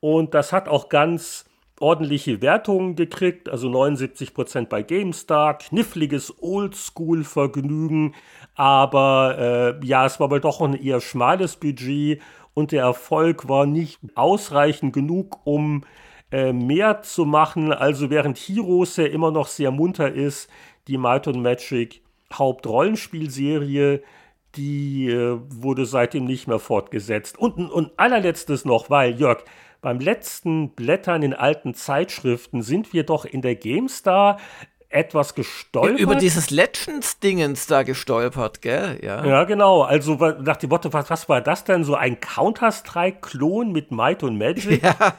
Und das hat auch ganz ordentliche Wertungen gekriegt, also 79% bei GameStar, kniffliges Oldschool-Vergnügen, aber äh, ja, es war aber doch ein eher schmales Budget und der Erfolg war nicht ausreichend genug, um äh, mehr zu machen. Also während Heroes ja immer noch sehr munter ist, die Might and Magic Hauptrollenspielserie, die äh, wurde seitdem nicht mehr fortgesetzt. Und, und allerletztes noch, weil Jörg, beim letzten Blättern in alten Zeitschriften sind wir doch in der GameStar etwas gestolpert. Über dieses Legends-Dingens da gestolpert, gell? Ja, ja genau. Also nach dem Motto, was, was war das denn? So ein Counter-Strike-Klon mit Might und Magic? Ja.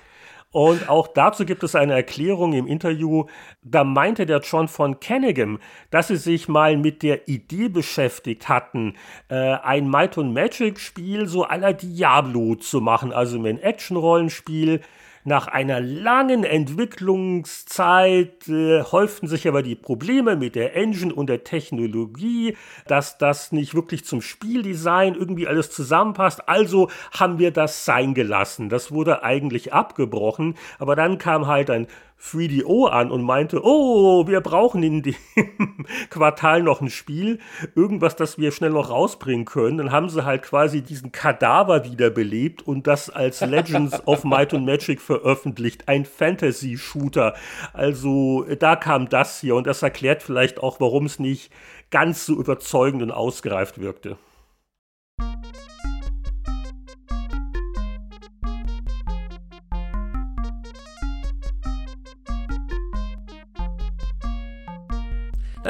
Und auch dazu gibt es eine Erklärung im Interview. Da meinte der John von Kennegam, dass sie sich mal mit der Idee beschäftigt hatten, äh, ein Might and Magic Spiel so aller Diablo zu machen, also ein Action-Rollenspiel nach einer langen Entwicklungszeit äh, häuften sich aber die Probleme mit der Engine und der Technologie, dass das nicht wirklich zum Spieldesign irgendwie alles zusammenpasst. Also haben wir das sein gelassen. Das wurde eigentlich abgebrochen, aber dann kam halt ein 3DO an und meinte, oh, wir brauchen in dem Quartal noch ein Spiel, irgendwas, das wir schnell noch rausbringen können. Dann haben sie halt quasi diesen Kadaver wiederbelebt und das als Legends of Might and Magic veröffentlicht. Ein Fantasy-Shooter. Also da kam das hier und das erklärt vielleicht auch, warum es nicht ganz so überzeugend und ausgereift wirkte.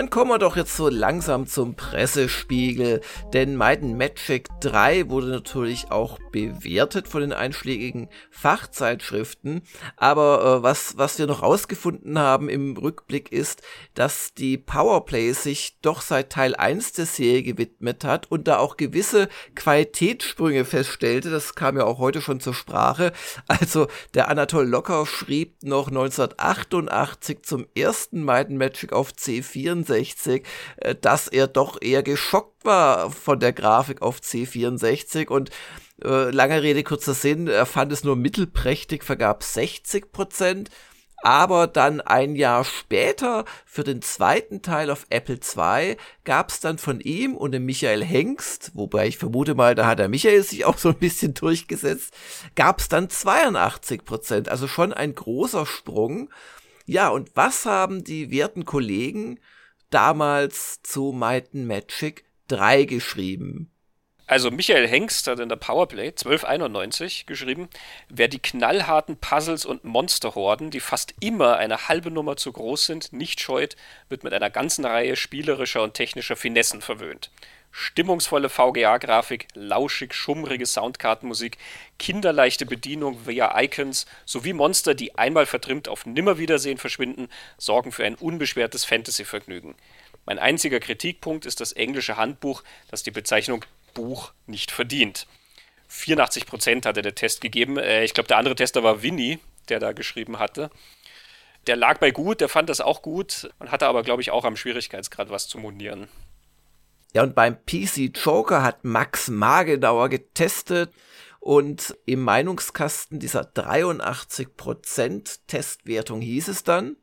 Dann kommen wir doch jetzt so langsam zum Pressespiegel, denn Might Magic 3 wurde natürlich auch bewertet von den einschlägigen Fachzeitschriften, aber äh, was, was wir noch rausgefunden haben im Rückblick ist, dass die Powerplay sich doch seit Teil 1 der Serie gewidmet hat und da auch gewisse Qualitätssprünge feststellte, das kam ja auch heute schon zur Sprache, also der Anatol Locker schrieb noch 1988 zum ersten Might Magic auf C64 64, äh, dass er doch eher geschockt war von der Grafik auf C64 und äh, lange Rede, kurzer Sinn, er fand es nur mittelprächtig, vergab 60 Prozent. Aber dann ein Jahr später, für den zweiten Teil auf Apple II, gab es dann von ihm und dem Michael Hengst, wobei ich vermute mal, da hat der Michael sich auch so ein bisschen durchgesetzt, gab es dann 82 Prozent, also schon ein großer Sprung. Ja, und was haben die werten Kollegen damals zu Might Magic 3 geschrieben. Also Michael Hengst hat in der Powerplay 1291 geschrieben, wer die knallharten Puzzles und Monsterhorden, die fast immer eine halbe Nummer zu groß sind, nicht scheut, wird mit einer ganzen Reihe spielerischer und technischer Finessen verwöhnt. Stimmungsvolle VGA-Grafik, lauschig schummrige Soundkartenmusik, kinderleichte Bedienung via Icons sowie Monster, die einmal vertrimmt auf Nimmerwiedersehen verschwinden, sorgen für ein unbeschwertes Fantasy-Vergnügen. Mein einziger Kritikpunkt ist das englische Handbuch, das die Bezeichnung Buch nicht verdient. 84% hatte der Test gegeben. Äh, ich glaube, der andere Tester war Winnie, der da geschrieben hatte. Der lag bei gut, der fand das auch gut und hatte aber, glaube ich, auch am Schwierigkeitsgrad was zu monieren. Ja, und beim PC Joker hat Max Magedauer getestet und im Meinungskasten dieser 83% Testwertung hieß es dann,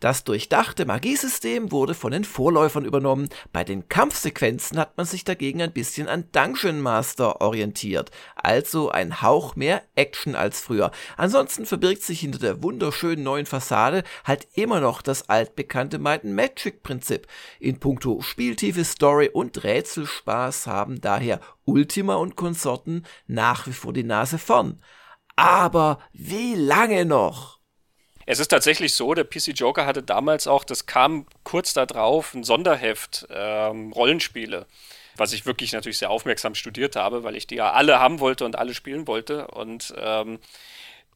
das durchdachte Magiesystem wurde von den Vorläufern übernommen. Bei den Kampfsequenzen hat man sich dagegen ein bisschen an Dungeon Master orientiert. Also ein Hauch mehr Action als früher. Ansonsten verbirgt sich hinter der wunderschönen neuen Fassade halt immer noch das altbekannte Might Magic Prinzip. In puncto Spieltiefe, Story und Rätselspaß haben daher Ultima und Konsorten nach wie vor die Nase vorn. Aber wie lange noch? Es ist tatsächlich so, der PC Joker hatte damals auch, das kam kurz darauf, ein Sonderheft, ähm, Rollenspiele, was ich wirklich natürlich sehr aufmerksam studiert habe, weil ich die ja alle haben wollte und alle spielen wollte. Und ähm,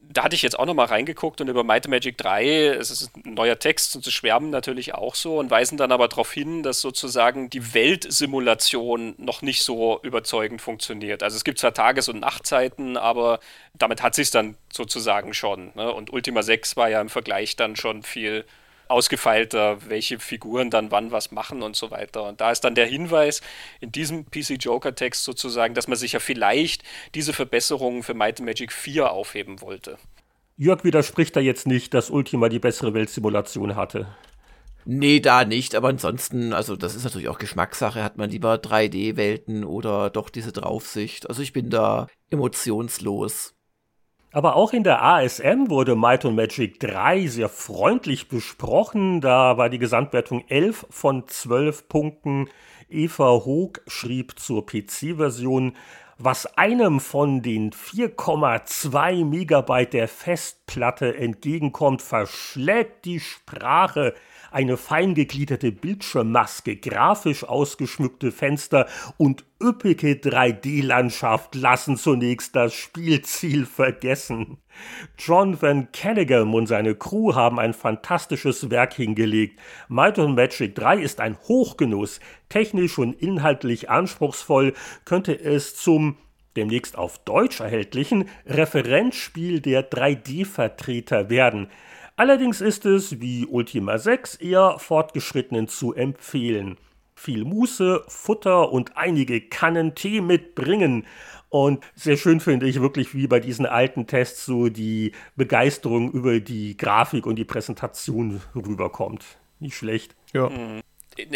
da hatte ich jetzt auch nochmal reingeguckt und über Might Magic 3, es ist ein neuer Text und sie schwärmen natürlich auch so und weisen dann aber darauf hin, dass sozusagen die Weltsimulation noch nicht so überzeugend funktioniert. Also es gibt zwar Tages- und Nachtzeiten, aber damit hat sich dann sozusagen schon. Ne? Und Ultima 6 war ja im Vergleich dann schon viel ausgefeilter, welche Figuren dann wann was machen und so weiter. Und da ist dann der Hinweis in diesem PC Joker Text sozusagen, dass man sich ja vielleicht diese Verbesserungen für Might Magic 4 aufheben wollte. Jörg widerspricht da jetzt nicht, dass Ultima die bessere Weltsimulation hatte. Nee, da nicht, aber ansonsten, also das ist natürlich auch Geschmackssache, hat man lieber 3D-Welten oder doch diese Draufsicht. Also ich bin da emotionslos. Aber auch in der ASM wurde Might and Magic 3 sehr freundlich besprochen. Da war die Gesamtwertung 11 von 12 Punkten. Eva Hoog schrieb zur PC-Version, was einem von den 4,2 Megabyte der Festplatte entgegenkommt, verschlägt die Sprache eine feingegliederte Bildschirmmaske, grafisch ausgeschmückte Fenster und üppige 3D-Landschaft lassen zunächst das Spielziel vergessen. John Van Canningham und seine Crew haben ein fantastisches Werk hingelegt. Might and Magic 3 ist ein Hochgenuss. Technisch und inhaltlich anspruchsvoll könnte es zum demnächst auf Deutsch erhältlichen Referenzspiel der 3D-Vertreter werden. Allerdings ist es, wie Ultima 6, eher Fortgeschrittenen zu empfehlen. Viel Muße, Futter und einige Kannen Tee mitbringen. Und sehr schön finde ich wirklich, wie bei diesen alten Tests so die Begeisterung über die Grafik und die Präsentation rüberkommt. Nicht schlecht. Ja. Mhm.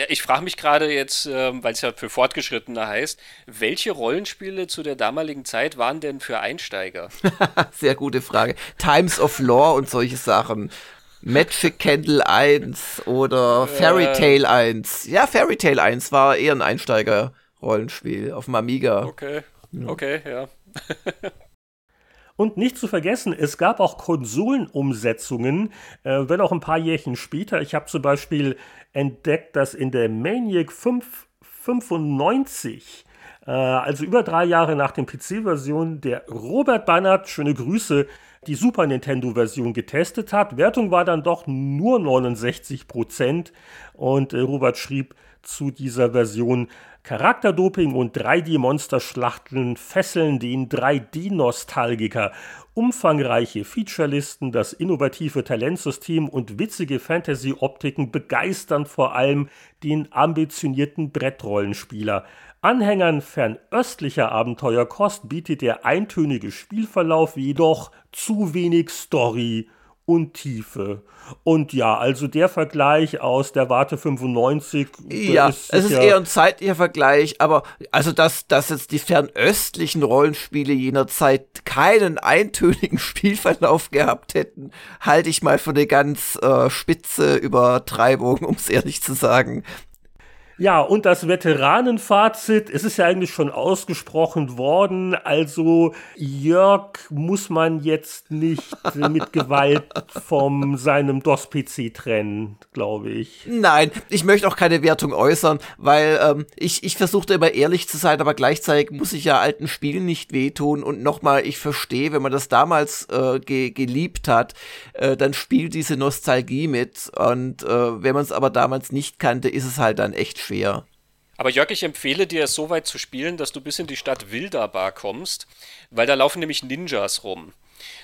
Ich frage mich gerade jetzt, ähm, weil es ja für Fortgeschrittene heißt, welche Rollenspiele zu der damaligen Zeit waren denn für Einsteiger? Sehr gute Frage. Times of Lore und solche Sachen. Magic Candle 1 oder Fairy Tale 1. Ja, Fairy Tale 1 war eher ein Einsteiger-Rollenspiel auf dem Amiga. Okay, okay, ja. Und nicht zu vergessen, es gab auch Konsolenumsetzungen, äh, wenn auch ein paar Jährchen später. Ich habe zum Beispiel entdeckt, dass in der Maniac 595, äh, also über drei Jahre nach der PC-Version, der Robert Bannert, schöne Grüße, die Super Nintendo-Version getestet hat. Wertung war dann doch nur 69 Prozent und äh, Robert schrieb zu dieser Version, Charakterdoping und 3D-Monsterschlachten fesseln den 3D-Nostalgiker. Umfangreiche Featurelisten, das innovative Talentsystem und witzige Fantasy-Optiken begeistern vor allem den ambitionierten Brettrollenspieler. Anhängern fernöstlicher Abenteuerkost bietet der eintönige Spielverlauf jedoch zu wenig Story und Tiefe. Und ja, also der Vergleich aus der Warte 95. Ja, ist es ist eher ein zeitlicher Vergleich, aber also dass, dass jetzt die fernöstlichen Rollenspiele jener Zeit keinen eintönigen Spielverlauf gehabt hätten, halte ich mal für eine ganz äh, spitze Übertreibung, um es ehrlich zu sagen. Ja, und das Veteranenfazit, es ist ja eigentlich schon ausgesprochen worden, also Jörg muss man jetzt nicht mit Gewalt vom seinem DOS-PC trennen, glaube ich. Nein, ich möchte auch keine Wertung äußern, weil ähm, ich, ich versuchte immer ehrlich zu sein, aber gleichzeitig muss ich ja alten Spielen nicht wehtun und nochmal, ich verstehe, wenn man das damals äh, ge geliebt hat, äh, dann spielt diese Nostalgie mit und äh, wenn man es aber damals nicht kannte, ist es halt dann echt schwer. Aber Jörg, ich empfehle dir es so weit zu spielen, dass du bis in die Stadt Wilderbar kommst, weil da laufen nämlich Ninjas rum.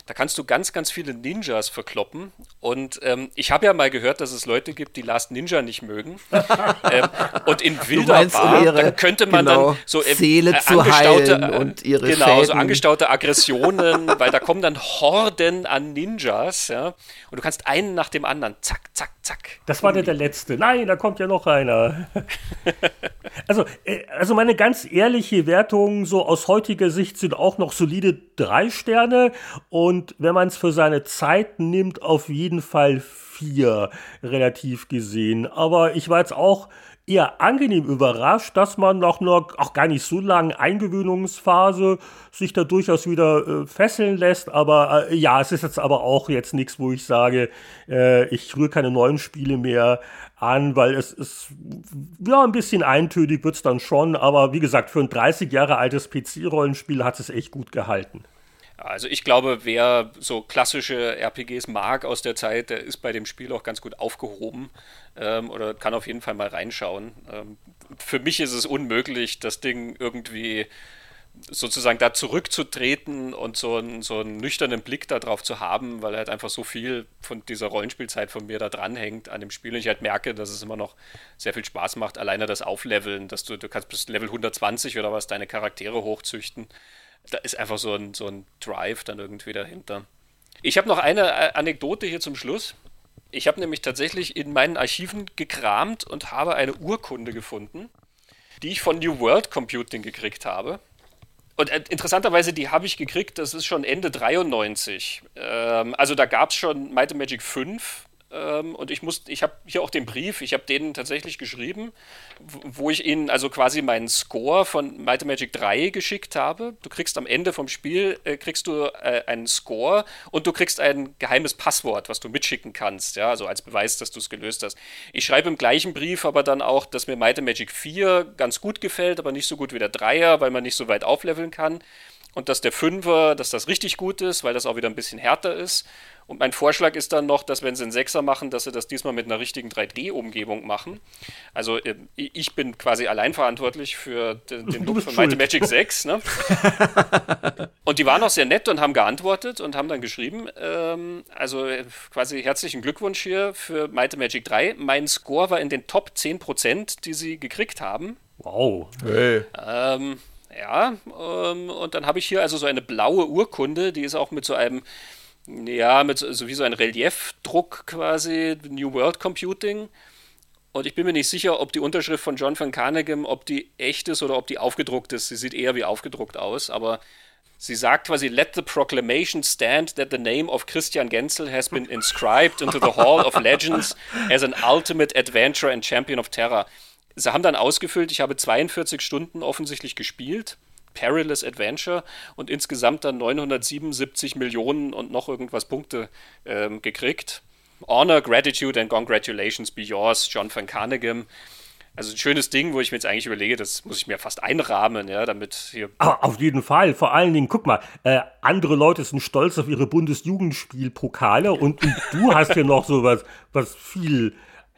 Da kannst du ganz, ganz viele Ninjas verkloppen. Und ähm, ich habe ja mal gehört, dass es Leute gibt, die Last Ninja nicht mögen. ähm, und in Wilderbar, um dann könnte man genau, dann so ähm, Seele äh, zu heilen äh, und ihre Genau, Schäden. so angestaute Aggressionen, weil da kommen dann Horden an Ninjas, ja. Und du kannst einen nach dem anderen, zack, zack, zack. Das war der, der letzte. Nein, da kommt ja noch einer. also, äh, also meine ganz ehrliche Wertung, so aus heutiger Sicht sind auch noch solide drei Sterne. Und wenn man es für seine Zeit nimmt, auf jeden Fall vier, relativ gesehen. Aber ich war jetzt auch eher angenehm überrascht, dass man nach einer auch gar nicht so langen Eingewöhnungsphase sich da durchaus wieder äh, fesseln lässt. Aber äh, ja, es ist jetzt aber auch jetzt nichts, wo ich sage, äh, ich rühre keine neuen Spiele mehr an, weil es ist, ja, ein bisschen eintönig wird es dann schon. Aber wie gesagt, für ein 30 Jahre altes PC-Rollenspiel hat es echt gut gehalten. Also ich glaube, wer so klassische RPGs mag aus der Zeit, der ist bei dem Spiel auch ganz gut aufgehoben ähm, oder kann auf jeden Fall mal reinschauen. Ähm, für mich ist es unmöglich, das Ding irgendwie sozusagen da zurückzutreten und so einen, so einen nüchternen Blick darauf zu haben, weil halt einfach so viel von dieser Rollenspielzeit von mir da dranhängt an dem Spiel und ich halt merke, dass es immer noch sehr viel Spaß macht, alleine das Aufleveln, dass du, du kannst bis Level 120 oder was deine Charaktere hochzüchten. Da ist einfach so ein, so ein Drive dann irgendwie dahinter. Ich habe noch eine äh, Anekdote hier zum Schluss. Ich habe nämlich tatsächlich in meinen Archiven gekramt und habe eine Urkunde gefunden, die ich von New World Computing gekriegt habe. Und äh, interessanterweise, die habe ich gekriegt, das ist schon Ende 93. Ähm, also da gab es schon Might and Magic 5 ähm, und ich muss, ich habe hier auch den Brief, ich habe denen tatsächlich geschrieben, wo ich ihnen also quasi meinen Score von Might and Magic 3 geschickt habe. Du kriegst am Ende vom Spiel, äh, kriegst du äh, einen Score und du kriegst ein geheimes Passwort, was du mitschicken kannst, ja, also als Beweis, dass du es gelöst hast. Ich schreibe im gleichen Brief aber dann auch, dass mir Might and Magic 4 ganz gut gefällt, aber nicht so gut wie der 3er, weil man nicht so weit aufleveln kann. Und dass der Fünfer, dass das richtig gut ist, weil das auch wieder ein bisschen härter ist. Und mein Vorschlag ist dann noch, dass wenn sie einen Sechser machen, dass sie das diesmal mit einer richtigen 3D-Umgebung machen. Also äh, ich bin quasi allein verantwortlich für den, den Look von Mighty Magic 6. Ne? und die waren auch sehr nett und haben geantwortet und haben dann geschrieben, ähm, also äh, quasi herzlichen Glückwunsch hier für Mighty Magic 3. Mein Score war in den Top 10%, die sie gekriegt haben. Wow. Hey. Ähm, ja, ähm, und dann habe ich hier also so eine blaue Urkunde, die ist auch mit so einem ja, mit so wie so ein Reliefdruck quasi, New World Computing. Und ich bin mir nicht sicher, ob die Unterschrift von John van Carnegie, ob die echt ist oder ob die aufgedruckt ist. Sie sieht eher wie aufgedruckt aus, aber sie sagt quasi, let the proclamation stand that the name of Christian Genzel has been inscribed into the Hall of Legends as an ultimate adventurer and champion of terror. Sie haben dann ausgefüllt, ich habe 42 Stunden offensichtlich gespielt Perilous Adventure und insgesamt dann 977 Millionen und noch irgendwas Punkte ähm, gekriegt. Honor, Gratitude and Congratulations be yours, John van Carnegie. Also ein schönes Ding, wo ich mir jetzt eigentlich überlege, das muss ich mir fast einrahmen, ja, damit hier. Aber auf jeden Fall. Vor allen Dingen, guck mal, äh, andere Leute sind stolz auf ihre Bundesjugendspielpokale und, und du hast hier noch so was, was viel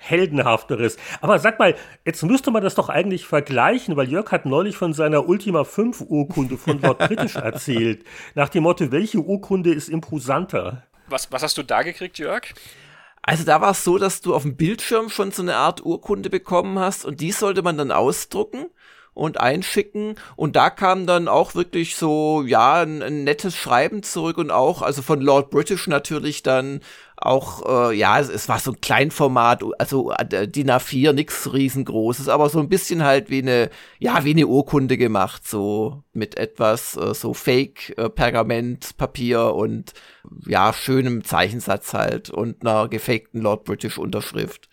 Heldenhafteres. Aber sag mal, jetzt müsste man das doch eigentlich vergleichen, weil Jörg hat neulich von seiner Ultima 5 Urkunde von Lord British erzählt. Nach dem Motto, welche Urkunde ist imposanter? Was, was hast du da gekriegt, Jörg? Also da war es so, dass du auf dem Bildschirm schon so eine Art Urkunde bekommen hast und die sollte man dann ausdrucken und einschicken. Und da kam dann auch wirklich so, ja, ein, ein, nettes Schreiben zurück und auch, also von Lord British natürlich dann auch, äh, ja, es, es, war so ein Kleinformat, also äh, DIN A4, nix riesengroßes, aber so ein bisschen halt wie eine, ja, wie eine Urkunde gemacht, so mit etwas äh, so Fake äh, Pergamentpapier und ja, schönem Zeichensatz halt und einer gefakten Lord British Unterschrift.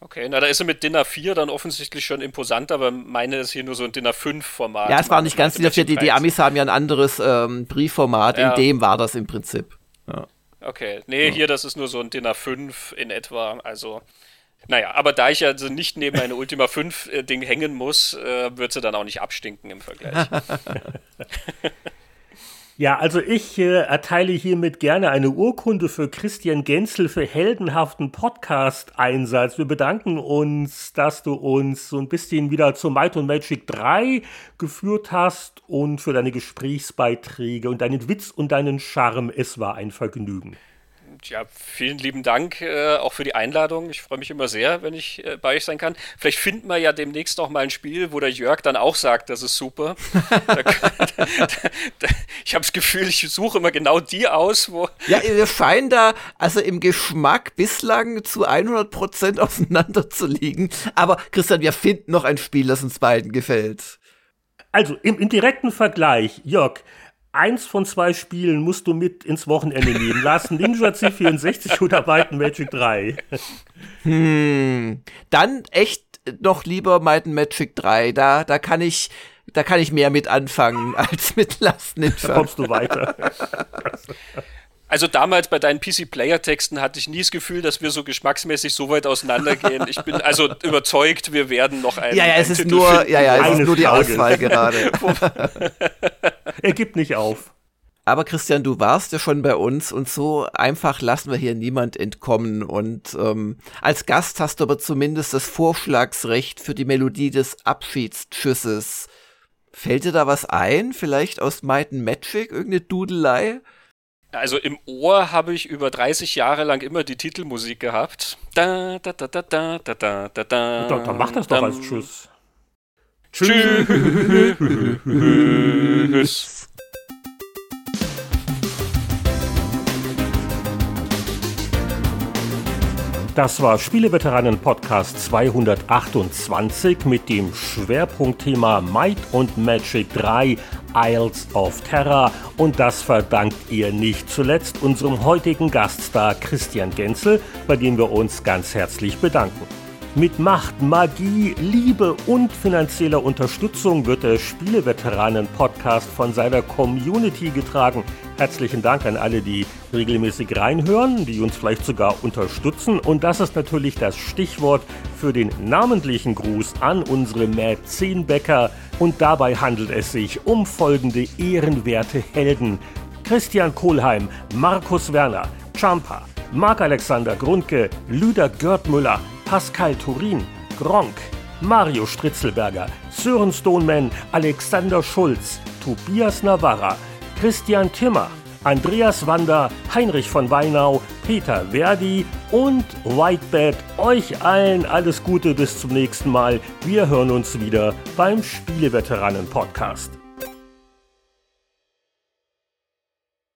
Okay, na da ist er mit DIN A4 dann offensichtlich schon imposanter, aber meine ist hier nur so ein DIN A5-Format. Ja, es war nicht ganz DIN A4, die, die Amis haben ja ein anderes ähm, Briefformat, ja. in dem war das im Prinzip. Ja. Okay, nee, ja. hier das ist nur so ein DIN A5 in etwa, also naja, aber da ich ja also nicht neben eine Ultima 5 äh, Ding hängen muss, äh, wird sie dann auch nicht abstinken im Vergleich. Ja, also ich äh, erteile hiermit gerne eine Urkunde für Christian Genzel für heldenhaften Podcast-Einsatz. Wir bedanken uns, dass du uns so ein bisschen wieder zu Might und Magic 3 geführt hast und für deine Gesprächsbeiträge und deinen Witz und deinen Charme. Es war ein Vergnügen. Ja, vielen lieben Dank äh, auch für die Einladung. Ich freue mich immer sehr, wenn ich äh, bei euch sein kann. Vielleicht finden wir ja demnächst auch mal ein Spiel, wo der Jörg dann auch sagt, das ist super. da, da, da, ich habe das Gefühl, ich suche immer genau die aus, wo. Ja, wir scheinen da also im Geschmack bislang zu 100% auseinander zu liegen. Aber Christian, wir finden noch ein Spiel, das uns beiden gefällt. Also im, im direkten Vergleich, Jörg, eins von zwei Spielen musst du mit ins Wochenende nehmen. Last Ninja C64 oder Might Magic 3. Hm, dann echt noch lieber Might Magic 3. Da, da kann ich, da kann ich mehr mit anfangen als mit Last Ninja. Da kommst du weiter. Also damals bei deinen PC-Player-Texten hatte ich nie das Gefühl, dass wir so geschmacksmäßig so weit auseinandergehen. Ich bin also überzeugt, wir werden noch einen. Ja, ja, es ist nur, ja, ja, es ist nur die Auswahl gerade. er gibt nicht auf. Aber Christian, du warst ja schon bei uns und so einfach lassen wir hier niemand entkommen. Und ähm, als Gast hast du aber zumindest das Vorschlagsrecht für die Melodie des Abschiedstschüsses. Fällt dir da was ein? Vielleicht aus Might and Magic, irgendeine Dudelei? Also im Ohr habe ich über 30 Jahre lang immer die Titelmusik gehabt. Da, da, da, da, da, da, da, da, da. Dann, dann mach das doch als Tschüss. Tschüss. Das war Spieleveteranen Podcast 228 mit dem Schwerpunktthema Might und Magic 3 Isles of Terror und das verdankt ihr nicht zuletzt unserem heutigen Gaststar Christian Genzel, bei dem wir uns ganz herzlich bedanken. Mit Macht, Magie, Liebe und finanzieller Unterstützung wird der Spieleveteranen-Podcast von seiner Community getragen. Herzlichen Dank an alle, die regelmäßig reinhören, die uns vielleicht sogar unterstützen. Und das ist natürlich das Stichwort für den namentlichen Gruß an unsere Mäzenbäcker. Und dabei handelt es sich um folgende ehrenwerte Helden. Christian Kohlheim, Markus Werner, Champa, Marc-Alexander Grundke, Lüder Görtmüller, Pascal Turin, Gronk, Mario Stritzelberger, Sören Stoneman, Alexander Schulz, Tobias Navarra, Christian Timmer, Andreas Wander, Heinrich von Weinau, Peter Verdi und Whitebed. Euch allen alles Gute bis zum nächsten Mal. Wir hören uns wieder beim Spieleveteranen Podcast.